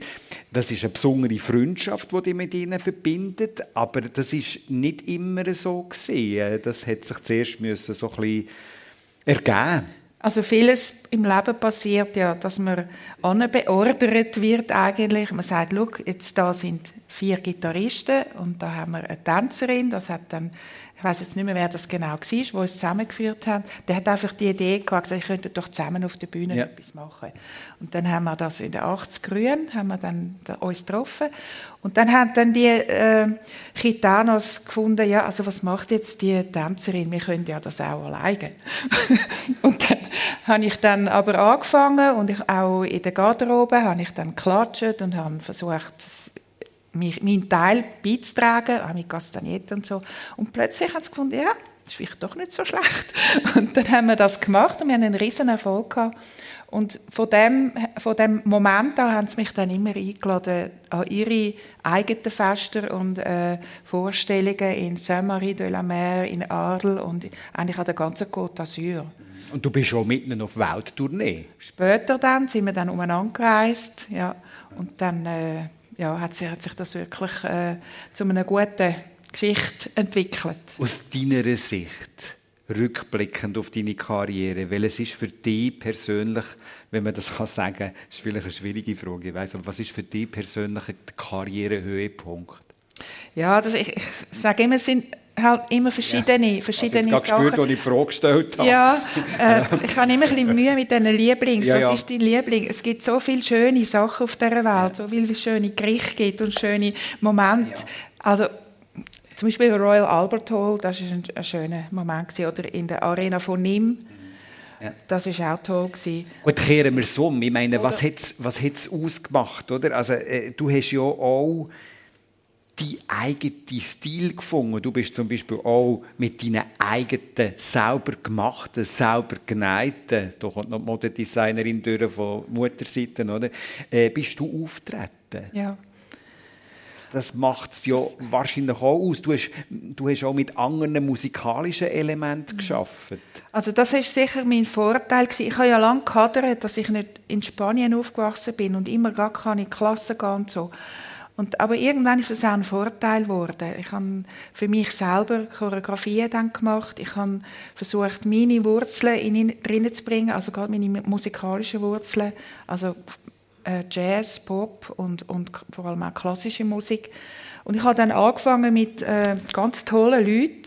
das ist eine besondere Freundschaft, die dich mit ihnen verbindet, aber das ist nicht immer so gesehen. Das hat sich zuerst müssen so ein bisschen ergeben. Also vieles im Leben passiert ja, dass man beordert wird eigentlich. Man sagt, schau, jetzt da sind vier Gitarristen und da haben wir eine Tänzerin, das hat dann ich weiß jetzt nicht mehr, wer das genau war, wo es zusammengeführt hat, der hat einfach die Idee gehabt, ich könnte doch zusammen auf der Bühne ja. etwas machen. Und dann haben wir das in den 80 Grünen, haben wir dann uns getroffen und dann haben dann die äh, Gitanos gefunden, ja, also was macht jetzt die Tänzerin, wir können ja das auch alleine. und dann habe ich dann aber angefangen und ich auch in der Garderobe habe ich dann geklatscht und habe versucht, meinen Teil beizutragen, auch mit Castagnetten und so. Und plötzlich haben sie gefunden, ja, das ist vielleicht doch nicht so schlecht. Und dann haben wir das gemacht und wir haben einen riesen Erfolg gehabt. Und von dem, von dem Moment an haben sie mich dann immer eingeladen an ihre eigenen Feste und äh, Vorstellungen in Saint-Marie de la Mer, in Arles und eigentlich an der ganzen Côte d'Azur. Und du bist schon mitten auf Welttournee? Später dann sind wir dann umeinander gereist, ja. Und dann... Äh, ja, hat, sich, hat sich das wirklich äh, zu einer guten Geschichte entwickelt. Aus deiner Sicht, rückblickend auf deine Karriere, welches ist für dich persönlich, wenn man das kann sagen kann, ist vielleicht eine schwierige Frage, ich weiss, aber was ist für dich persönlich der Karrierehöhepunkt? Ja, das, ich, ich sage immer, es sind halt immer verschiedene, ja. verschiedene also Sachen. Gespürt, als ich die Frage gestellt habe. Ja, äh, ich habe immer ein bisschen Mühe mit diesen Lieblings. Ja, ja. Was ist dein Liebling? Es gibt so viele schöne Sachen auf dieser Welt, so viele schöne Gerichte gibt und schöne Momente. Also zum Beispiel Royal Albert Hall, das war ein, ein schöner Moment gewesen. oder in der Arena von Nîmes. Ja. Das war auch toll. Gewesen. Gut, kehren wir es um. Ich meine, oder? was hat es was ausgemacht? Oder? Also, äh, du hast ja auch die eigene Stil gefunden. Du bist zum Beispiel auch mit deinen eigenen, selber gemachten, selber genähten, da kommt noch die Modedesignerin durch von Mutterseite, oder? Äh, bist du auftreten? Ja. Das macht es ja wahrscheinlich auch aus. Du hast, du hast auch mit anderen musikalischen Elementen mhm. geschaffen. Also das ist sicher mein Vorteil Ich habe ja lange gehadert, dass ich nicht in Spanien aufgewachsen bin und immer gar keine Klasse gehen und so. Und, aber irgendwann ist das auch ein Vorteil geworden. Ich habe für mich selber Choreografien dann gemacht. Ich habe versucht, meine Wurzeln in drinnen zu bringen, also gerade meine musikalischen Wurzeln, also äh, Jazz, Pop und, und vor allem auch klassische Musik. Und ich habe dann angefangen mit äh, ganz tollen Leuten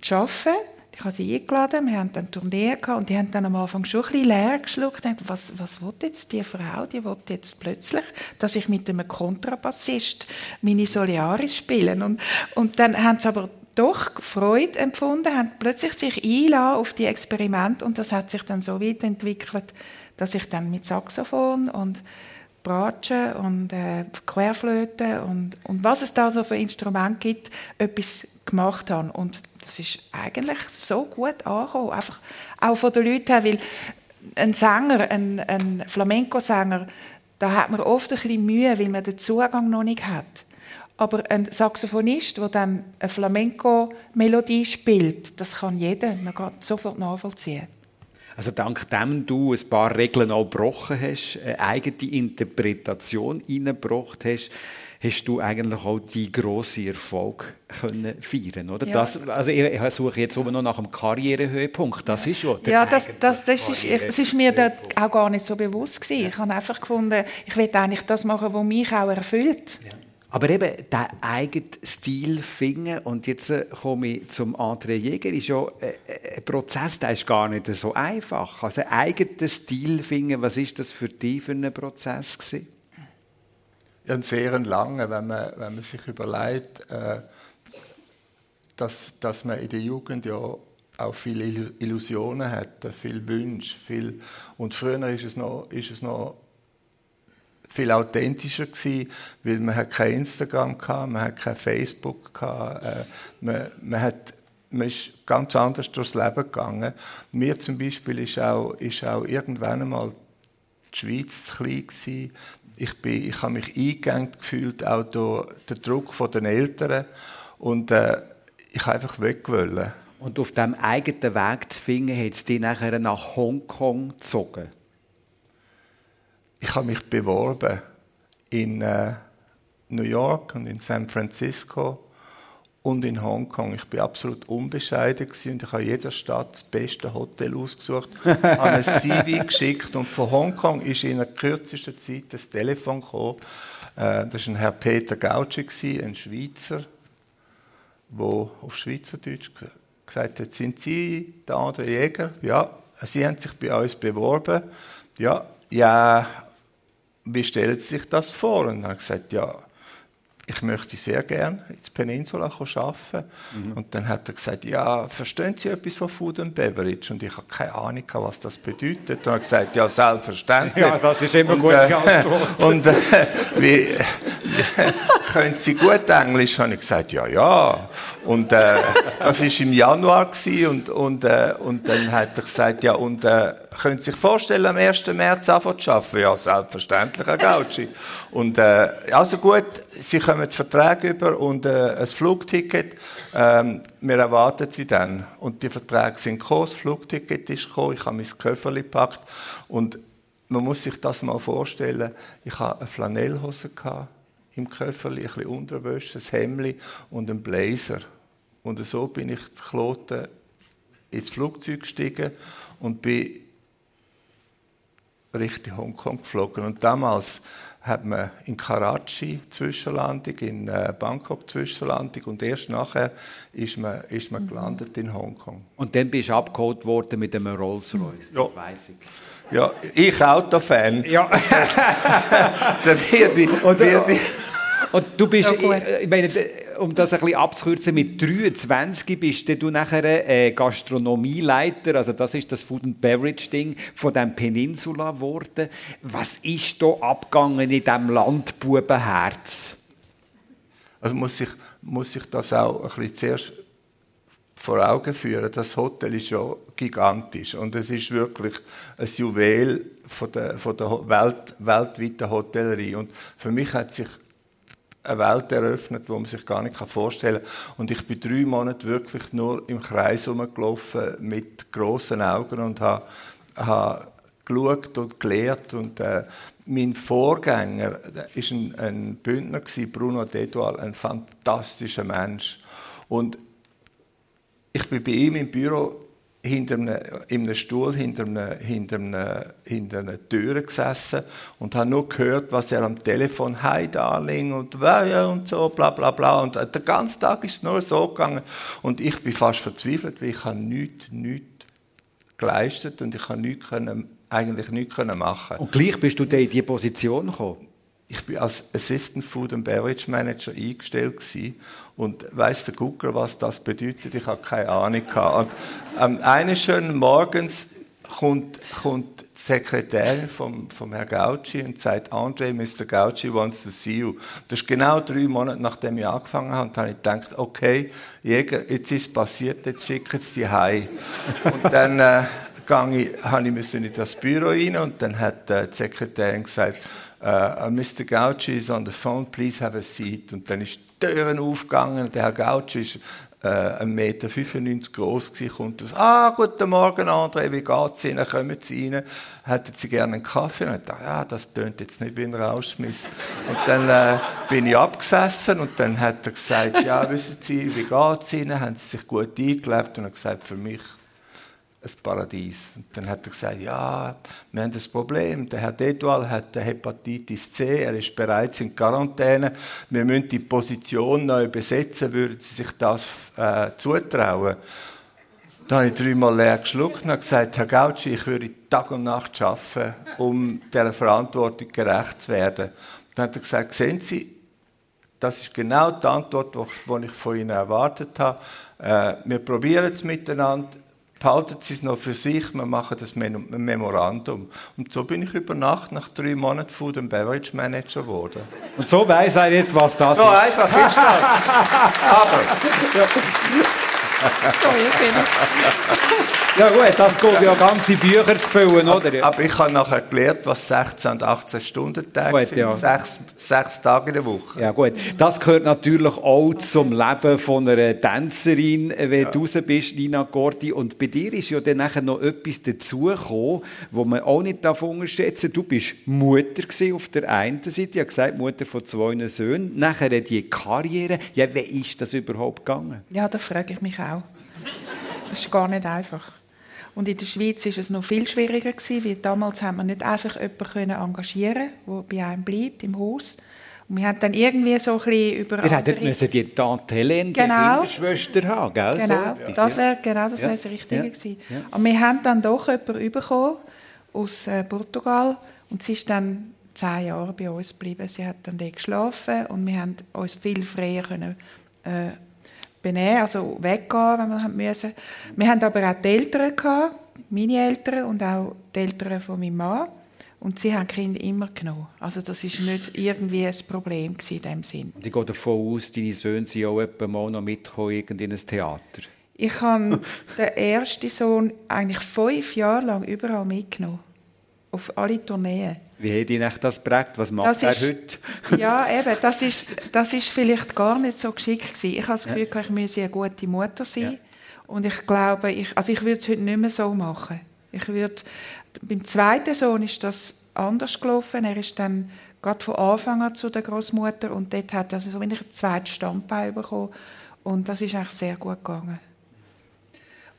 zu arbeiten ich habe sie eingeladen, wir haben dann Tournee gehabt und die haben dann am Anfang schon ein bisschen leer geschluckt. Dachte, was, was will jetzt die Frau? Die will jetzt plötzlich, dass ich mit einem Kontrabassist meine Soliaris spielen. Und, und dann haben sie aber doch Freude empfunden, haben plötzlich sich einladen auf die Experimente und das hat sich dann so weiterentwickelt, dass ich dann mit Saxophon und Bratsche und äh, Querflöte und, und was es da so für Instrumente gibt, etwas gemacht habe. Und das ist eigentlich so gut angekommen, einfach auch von den Leuten her, weil ein Sänger, ein, ein Flamenco-Sänger, da hat man oft ein bisschen Mühe, weil man den Zugang noch nicht hat. Aber ein Saxophonist, der dann eine Flamenco-Melodie spielt, das kann jeder, man kann sofort nachvollziehen. Also dank dem du ein paar Regeln auch gebrochen hast, eine eigene Interpretation hineingebracht hast, hast du eigentlich auch die grossen Erfolg können feiern oder? Ja. Das, also ich, ich suche jetzt nur noch nach einem Karrierehöhepunkt. Das ist schon Ja, das, das, das, ist, das ist mir da auch gar nicht so bewusst gewesen. Ich habe einfach gefunden, ich will eigentlich das machen, was mich auch erfüllt. Ja. Aber eben, der eigene Stil finden, und jetzt äh, komme ich zum André Jäger, ist ja äh, äh, ein Prozess, der ist gar nicht so einfach. Also eigenen Stil finden, was ist das für dich für ein Prozess gewesen? Ja, ein sehr langer, wenn man, wenn man sich überlegt, äh, dass, dass man in der Jugend ja auch viele Illusionen hat, viele Wünsche, viel und früher ist es noch, ist es noch viel authentischer gewesen, weil man hat kein Instagram gehabt, man hat kein Facebook gehabt, äh, man, man hat man ist ganz anders durchs Leben gegangen. Mir zum Beispiel ist auch, ist auch irgendwann einmal die Schweiz zu klein gewesen. Ich, bin, ich habe mich eingegangen gefühlt, auch durch den Druck der Eltern. Und äh, ich einfach weg wollen. Und auf diesem eigenen Weg zu finden, hat es dich nachher nach Hongkong gezogen? Ich habe mich beworben in äh, New York und in San Francisco und in Hongkong. Ich bin absolut unbescheiden und ich habe jeder Stadt das beste Hotel ausgesucht, habe ein CV geschickt und von Hongkong ist in der kürzesten Zeit das Telefon gekommen. Äh, das war ein Herr Peter Gautschi, ein Schweizer, der auf Schweizerdeutsch gesagt hat, sind Sie der andere Jäger? Ja. Sie haben sich bei uns beworben. Ja. Ja. Wie stellen Sie sich das vor? Und er hat gesagt, ja, ich möchte sehr gerne in die Peninsula arbeiten. Mhm. Und dann hat er gesagt, ja, verstehen Sie etwas von Food and Beverage? Und ich habe keine Ahnung, was das bedeutet. Und er hat gesagt, ja, selbstverständlich. Ja, das ist immer gut äh, und äh, wie, können Sie gut Englisch? Und ich gesagt, ja, ja. Und äh, das war im Januar und, und, äh, und dann hat er gesagt, ja, und äh, können Sie sich vorstellen, am 1. März anfangen zu arbeiten? Ja, selbstverständlich, Herr Gauci. Und äh, also gut, Sie kommen den Vertrag über und äh, ein Flugticket. Ähm, wir erwarten Sie dann. Und die Verträge sind gekommen, das Flugticket ist gekommen, ich habe mein Köfferli gepackt und man muss sich das mal vorstellen. Ich hatte eine Flanellhose im Köfferli, ein bisschen Unterwäsche, ein Hemd und ein Blazer. Und so bin ich zu Kloten ins Flugzeug gestiegen und bin Richtung Hongkong geflogen. Und damals hat man in Karachi Zwischenlandung, in äh, Bangkok Zwischenlandung und erst nachher ist man, ist man gelandet in Hongkong. Und dann bist du abgeholt worden mit einem Rolls-Royce, ja. das weiß ich. Ja, ich Autofan. Ja. da werde ich, werde ich und du bist, ja, ich, meine, um das ein bisschen abzukürzen, mit 23 bist du nachher äh, Gastronomieleiter, also das ist das Food and Beverage Ding von dem Peninsula geworden. Was ist da abgegangen in diesem Landbubenherz? Also muss ich, muss ich das auch ein bisschen zuerst vor Augen führen. Das Hotel ist ja gigantisch und es ist wirklich ein Juwel von der, von der Welt, weltweiten Hotellerie. Und für mich hat sich eine Welt eröffnet, die man sich gar nicht vorstellen kann. Und ich bin drei Monate wirklich nur im Kreis herumgelaufen mit grossen Augen und habe, habe geschaut und gelehrt. Und äh, mein Vorgänger war ein, ein Bündner, Bruno Dedoal, ein fantastischer Mensch. Und ich bin bei ihm im Büro hinter einem, in einem Stuhl hinter einer, hinter, einer, hinter einer Tür gesessen und habe nur gehört, was er am Telefon «Hi, Darling» und und so, bla bla bla. Und der ganze Tag ist es nur so gegangen. Und ich bin fast verzweifelt, weil ich habe nichts, nichts geleistet und ich habe nichts können, eigentlich nichts können machen. Und gleich bist du in diese Position gekommen? Ich bin als Assistant Food and Beverage Manager eingestellt gewesen. und weiß der Gucker, was das bedeutet? Ich habe keine Ahnung gehabt. Und ähm, eines schönen Morgens kommt, kommt die Sekretärin vom, vom Herrn Gauci und sagt, Andre, Mr. Gauci wants to see you. Das ist genau drei Monate, nachdem ich angefangen habe. Und habe ich gedacht, okay, Jäger, jetzt ist es passiert, jetzt schicken sie die heim. Und dann äh, ich, habe ich in das Büro rein und dann hat äh, die Sekretärin gesagt, Uh, Mr. Gauci is on the phone, please have a seat. Und dann ist die Türen aufgegangen. Der Herr Gauci ist äh, 1,95 Meter groß gewesen, kommt aus, ah, guten Morgen, André, wie geht's Ihnen? Kommen Sie rein? Hätten Sie gerne einen Kaffee? Und ich dachte, ja, das tönt jetzt nicht wie ein Rauschmiss. Und dann äh, bin ich abgesessen und dann hat er gesagt, ja, wissen Sie, wie geht's Ihnen? Haben Sie sich gut eingelebt? Und er hat gesagt, für mich ein Paradies. Und dann hat er gesagt, ja, wir haben das Problem. Der Herr Dedwal hat Hepatitis C, er ist bereits in Quarantäne. Wir müssen die Position neu besetzen, würden Sie sich das äh, zutrauen? Da habe ich dreimal leer geschluckt und gesagt, Herr Gauci, ich würde Tag und Nacht arbeiten, um dieser Verantwortung gerecht zu werden. Dann hat er gesagt, sehen Sie, das ist genau die Antwort, die ich von Ihnen erwartet habe. Äh, wir probieren es miteinander behalten Sie es noch für sich, wir machen das Memorandum. Und so bin ich über Nacht nach drei Monaten Food and Beverage Manager geworden. Und so weiß er jetzt, was das so ist. So einfach ist das. Aber... ja gut, das geht ja ganze Bücher zu füllen, oder? Aber ich habe nachher gelernt, was 16 und 18 Stunden Tage sind. Ja. Sechs, sechs Tage in der Woche. Ja gut, das gehört natürlich auch zum Leben von einer Tänzerin, wenn ja. du raus bist, Nina Gordi. Und bei dir ist ja dann nachher noch etwas dazugekommen, was man auch nicht unterschätzen darf. Du bist Mutter auf der einen Seite, ich habe gesagt, Mutter von zwei Söhnen. Nachher die Karriere. Ja, wie ist das überhaupt gegangen? Ja, das frage ich mich auch. Das ist gar nicht einfach. Und in der Schweiz ist es noch viel schwieriger gewesen, weil damals haben wir nicht einfach jemanden engagieren, der bei einem bleibt im Haus. Und wir haben dann irgendwie so ein bisschen über Wir hätten müssen die Tante Helene, genau. die Kinderschwester haben, gell? Genau, so das wäre genau das, ja. das Richtige ja. gewesen. Ja. Und wir haben dann doch jemanden bekommen aus äh, Portugal und sie ist dann zehn Jahre bei uns geblieben. Sie hat dann dort geschlafen und wir haben uns viel freier können, äh, benehmen, also weggehen, wenn wir haben müssen. Wir haben aber auch die Eltern gehabt, meine Eltern und auch die Eltern von meinem Mann. Und sie haben die Kinder immer genommen. Also das ist nicht irgendwie ein Problem in dem Sinn. Und ich gehe davon aus, deine Söhne sind auch mal noch mitgekommen in ein Theater. Ich habe den ersten Sohn eigentlich fünf Jahre lang überall mitgenommen. Auf alle Tourneen. Wie hat ihn das geprägt? Was macht das er ist, heute? ja, eben, das ist, das ist vielleicht gar nicht so geschickt gewesen. Ich habe das Gefühl, ja. ich müsse eine gute Mutter sein. Ja. Und ich glaube, ich, also ich würde es heute nicht mehr so machen. Ich würde, beim zweiten Sohn ist das anders gelaufen. Er ist dann gerade von Anfang an zu der Großmutter und dort hat er so ein zweites Standbein bekommen. Und das ist eigentlich sehr gut gegangen.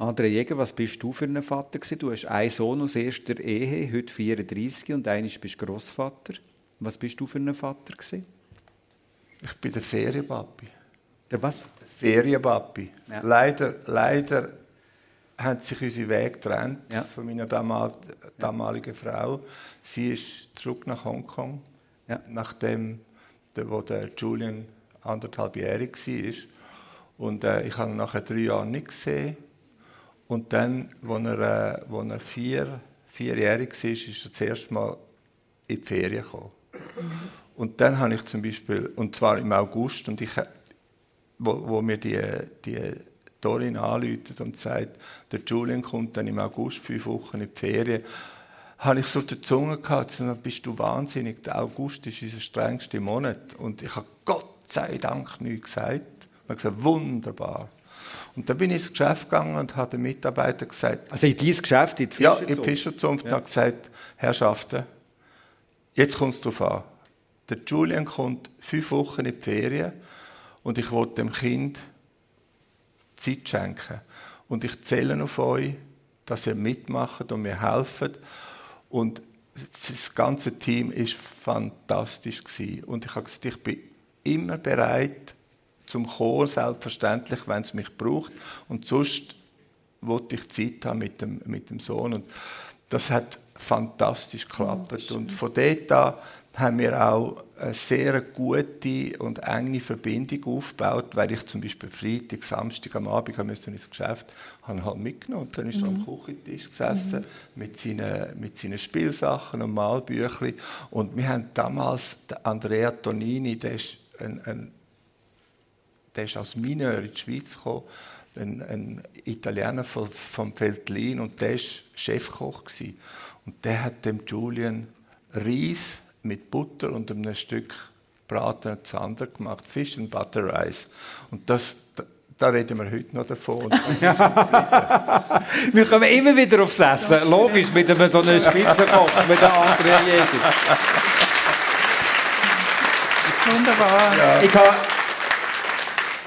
André Jäger, was bist du für ein Vater gewesen? Du hast einen Sohn aus erster Ehe, heute 34 und eines bist Großvater. Was bist du für ein Vater gewesen? Ich bin der Ferienpapi. Der was? Ferienpapi. Ja. Leider, leider haben sich unsere Wege getrennt ja. von meiner damal damaligen Frau. Sie ist zurück nach Hongkong, ja. nachdem der, wo der Julian anderthalbjährig war. Und äh, ich habe ihn nach drei Jahren nicht gesehen. Und dann, als er, äh, als er vier, vierjährig war, ist er das erste Mal in die Ferien gekommen. Und dann habe ich zum Beispiel, und zwar im August, und ich, wo, wo mir die, die Dorin anruft und sagt, der Julian kommt dann im August fünf Wochen in die Ferien, habe ich so auf der Zunge gehabt, so, bist du wahnsinnig, der August ist unser strengster Monat. Und ich habe Gott sei Dank nichts gesagt. Ich habe gesagt, wunderbar. Und dann bin ich ins Geschäft gegangen und habe den Mitarbeiter gesagt... Also in dieses Geschäft, in die Fischerzunft? Ja, in die Fischerzunft. Ja. Und gesagt, Herrschaften, jetzt kommt es darauf an. Der Julian kommt fünf Wochen in die Ferien und ich will dem Kind Zeit schenken. Und ich zähle auf euch, dass ihr mitmacht und mir helft. Und das ganze Team ist fantastisch gewesen. Und ich habe gesagt, ich bin immer bereit, zum Chor, selbstverständlich, wenn es mich braucht. Und sonst wollte ich Zeit haben mit dem, mit dem Sohn. Und das hat fantastisch geklappt. und von dort an haben wir auch eine sehr gute und enge Verbindung aufgebaut, weil ich zum Beispiel Freitag, Samstag am Abend musste ins Geschäft, habe halt mitgenommen. Und dann ist mhm. er am mhm. Küchentisch gesessen mhm. mit, seinen, mit seinen Spielsachen und Malbüchern. Und wir haben damals, Andrea Tonini, der ist ein, ein der ist aus Mineur in die Schweiz gekommen, ein, ein Italiener von, vom Veltlin und der war Chefkoch. Gewesen. Und der hat dem Julian Reis mit Butter und einem Stück Braten Zander gemacht, Fish and Butter Rice. Und das, da, da reden wir heute noch davon. wir kommen immer wieder aufs Essen. Logisch, mit einem so einem Spitzenkoch, mit einem anderen Jäger. Wunderbar. Ja. Ich habe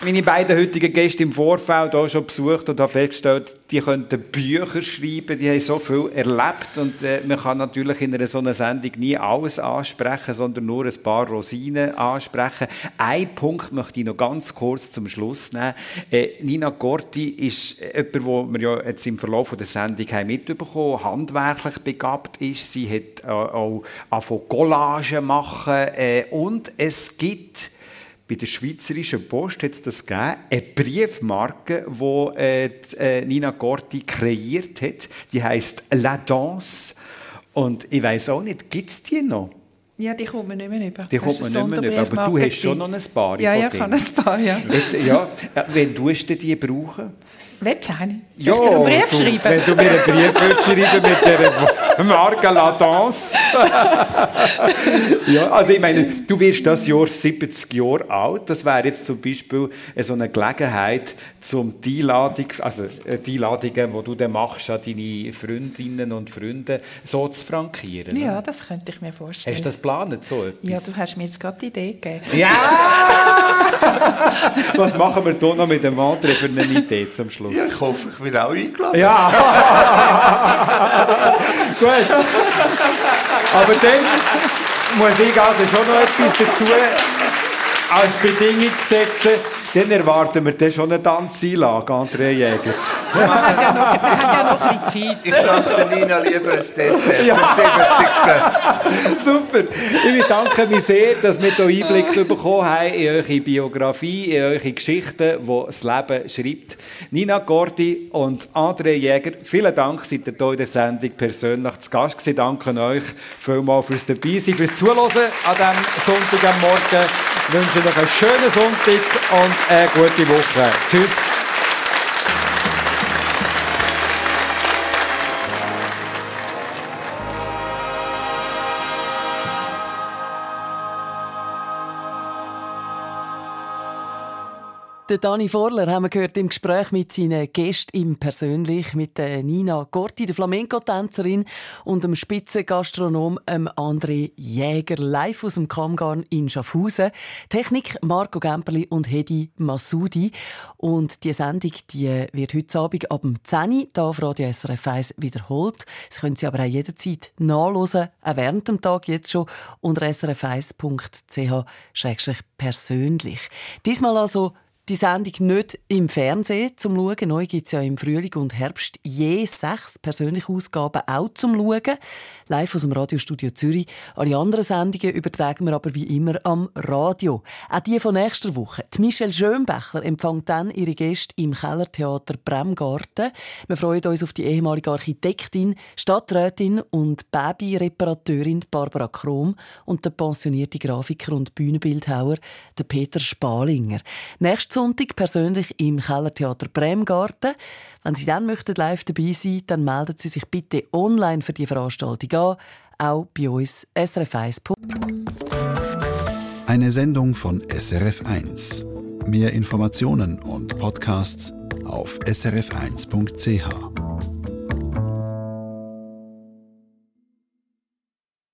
meine beiden heutigen Gäste im Vorfeld auch schon besucht und habe festgestellt, die könnten Bücher schreiben, die haben so viel erlebt und äh, man kann natürlich in einer so einer Sendung nie alles ansprechen, sondern nur ein paar Rosinen ansprechen. Ein Punkt möchte ich noch ganz kurz zum Schluss nehmen. Äh, Nina Gorti ist jemand, wo wir ja jetzt im Verlauf der Sendung haben mitbekommen, handwerklich begabt ist. Sie hat äh, auch von Collage machen äh, und es gibt bei der Schweizerischen Post hat es das gegeben, eine Briefmarke, die äh, äh, Nina Gorti kreiert hat. Die heißt La Danse. Und ich weiß auch nicht, gibt es die noch? Ja, die kommt man nicht mehr über. Die kommt man nicht mehr über. Aber du hast schon noch ein paar Ja, ja, ich kann ein paar, ja. Jetzt, ja. Wenn tust du die brauchen? Willst du eine? Ja, du einen Brief du, schreiben? wenn du mir einen Brief schreiben mit der Marke La Danse. ja, also ich meine, du wirst das Jahr 70 Jahre alt. Das wäre jetzt zum Beispiel so eine Gelegenheit, zum die Einladung, also äh, die Einladungen, die du dann machst an deine Freundinnen und Freunde, so zu frankieren. Ja, das könnte ich mir vorstellen. Hast du das geplant, so etwas? Ja, du hast mir jetzt gerade die Idee gegeben. Ja! Was machen wir hier noch mit dem André für eine Idee zum Schluss? Ja, ich hoffe, ich werde auch eingeladen. Ja! Gut. Aber dann muss ich also schon noch etwas dazu als Bedingung setzen dann erwarten wir dann schon eine Tanzeinlage, André Jäger. Wir haben ja noch, wir haben ja noch Zeit. Ich dachte Nina lieber ein Dessert ja. zum 70. Super. Ich bedanke mich sehr, dass wir hier Einblick bekommen haben in eure Biografie, in eure Geschichten, die das Leben schreibt. Nina Gordi und André Jäger, vielen Dank, seid ihr hier in der Sendung persönlich zu Gast gewesen. Danke euch vielmals fürs Dabeisein, fürs Zuhören an diesem Sonntag am Morgen. Ich wünsche euch einen schönen Sonntag und eine gute Woche. Tschüss. Der Dani Vorler haben wir gehört im Gespräch mit seinen Gästen im Persönlich, mit Nina Gorti, der Flamenco-Tänzerin und dem Spitzengastronom André Jäger, live aus dem Kammgarn in Schaffhausen. Technik Marco Gemperli und Hedi Masudi. Und die Sendung die wird heute Abend ab dem 10 Uhr auf Radio SRF 1 wiederholt. Sie können sie aber auch jederzeit nachlesen, auch während dem Tag jetzt schon, unter srf1.ch-persönlich. Diesmal also die Sendung nicht im Fernsehen zum Schauen. Neu gibt es ja im Frühling und Herbst je sechs persönliche Ausgaben auch zum Schauen. Live aus dem Radiostudio Zürich. Alle anderen Sendungen übertragen wir aber wie immer am Radio. Auch die von nächster Woche. Die Michelle Schönbächler empfängt dann ihre Gäste im Kellertheater Bremgarten. Wir freuen uns auf die ehemalige Architektin, Stadträtin und Babyreparateurin Barbara Krom und der pensionierte Grafiker und Bühnenbildhauer Peter Spalinger. Nächsten Sonntag persönlich im Kellertheater Bremgarten. Wenn Sie dann möchten live dabei sein dann melden Sie sich bitte online für die Veranstaltung an, auch bei uns srf1. Eine Sendung von SRF1. Mehr Informationen und Podcasts auf srf1.ch.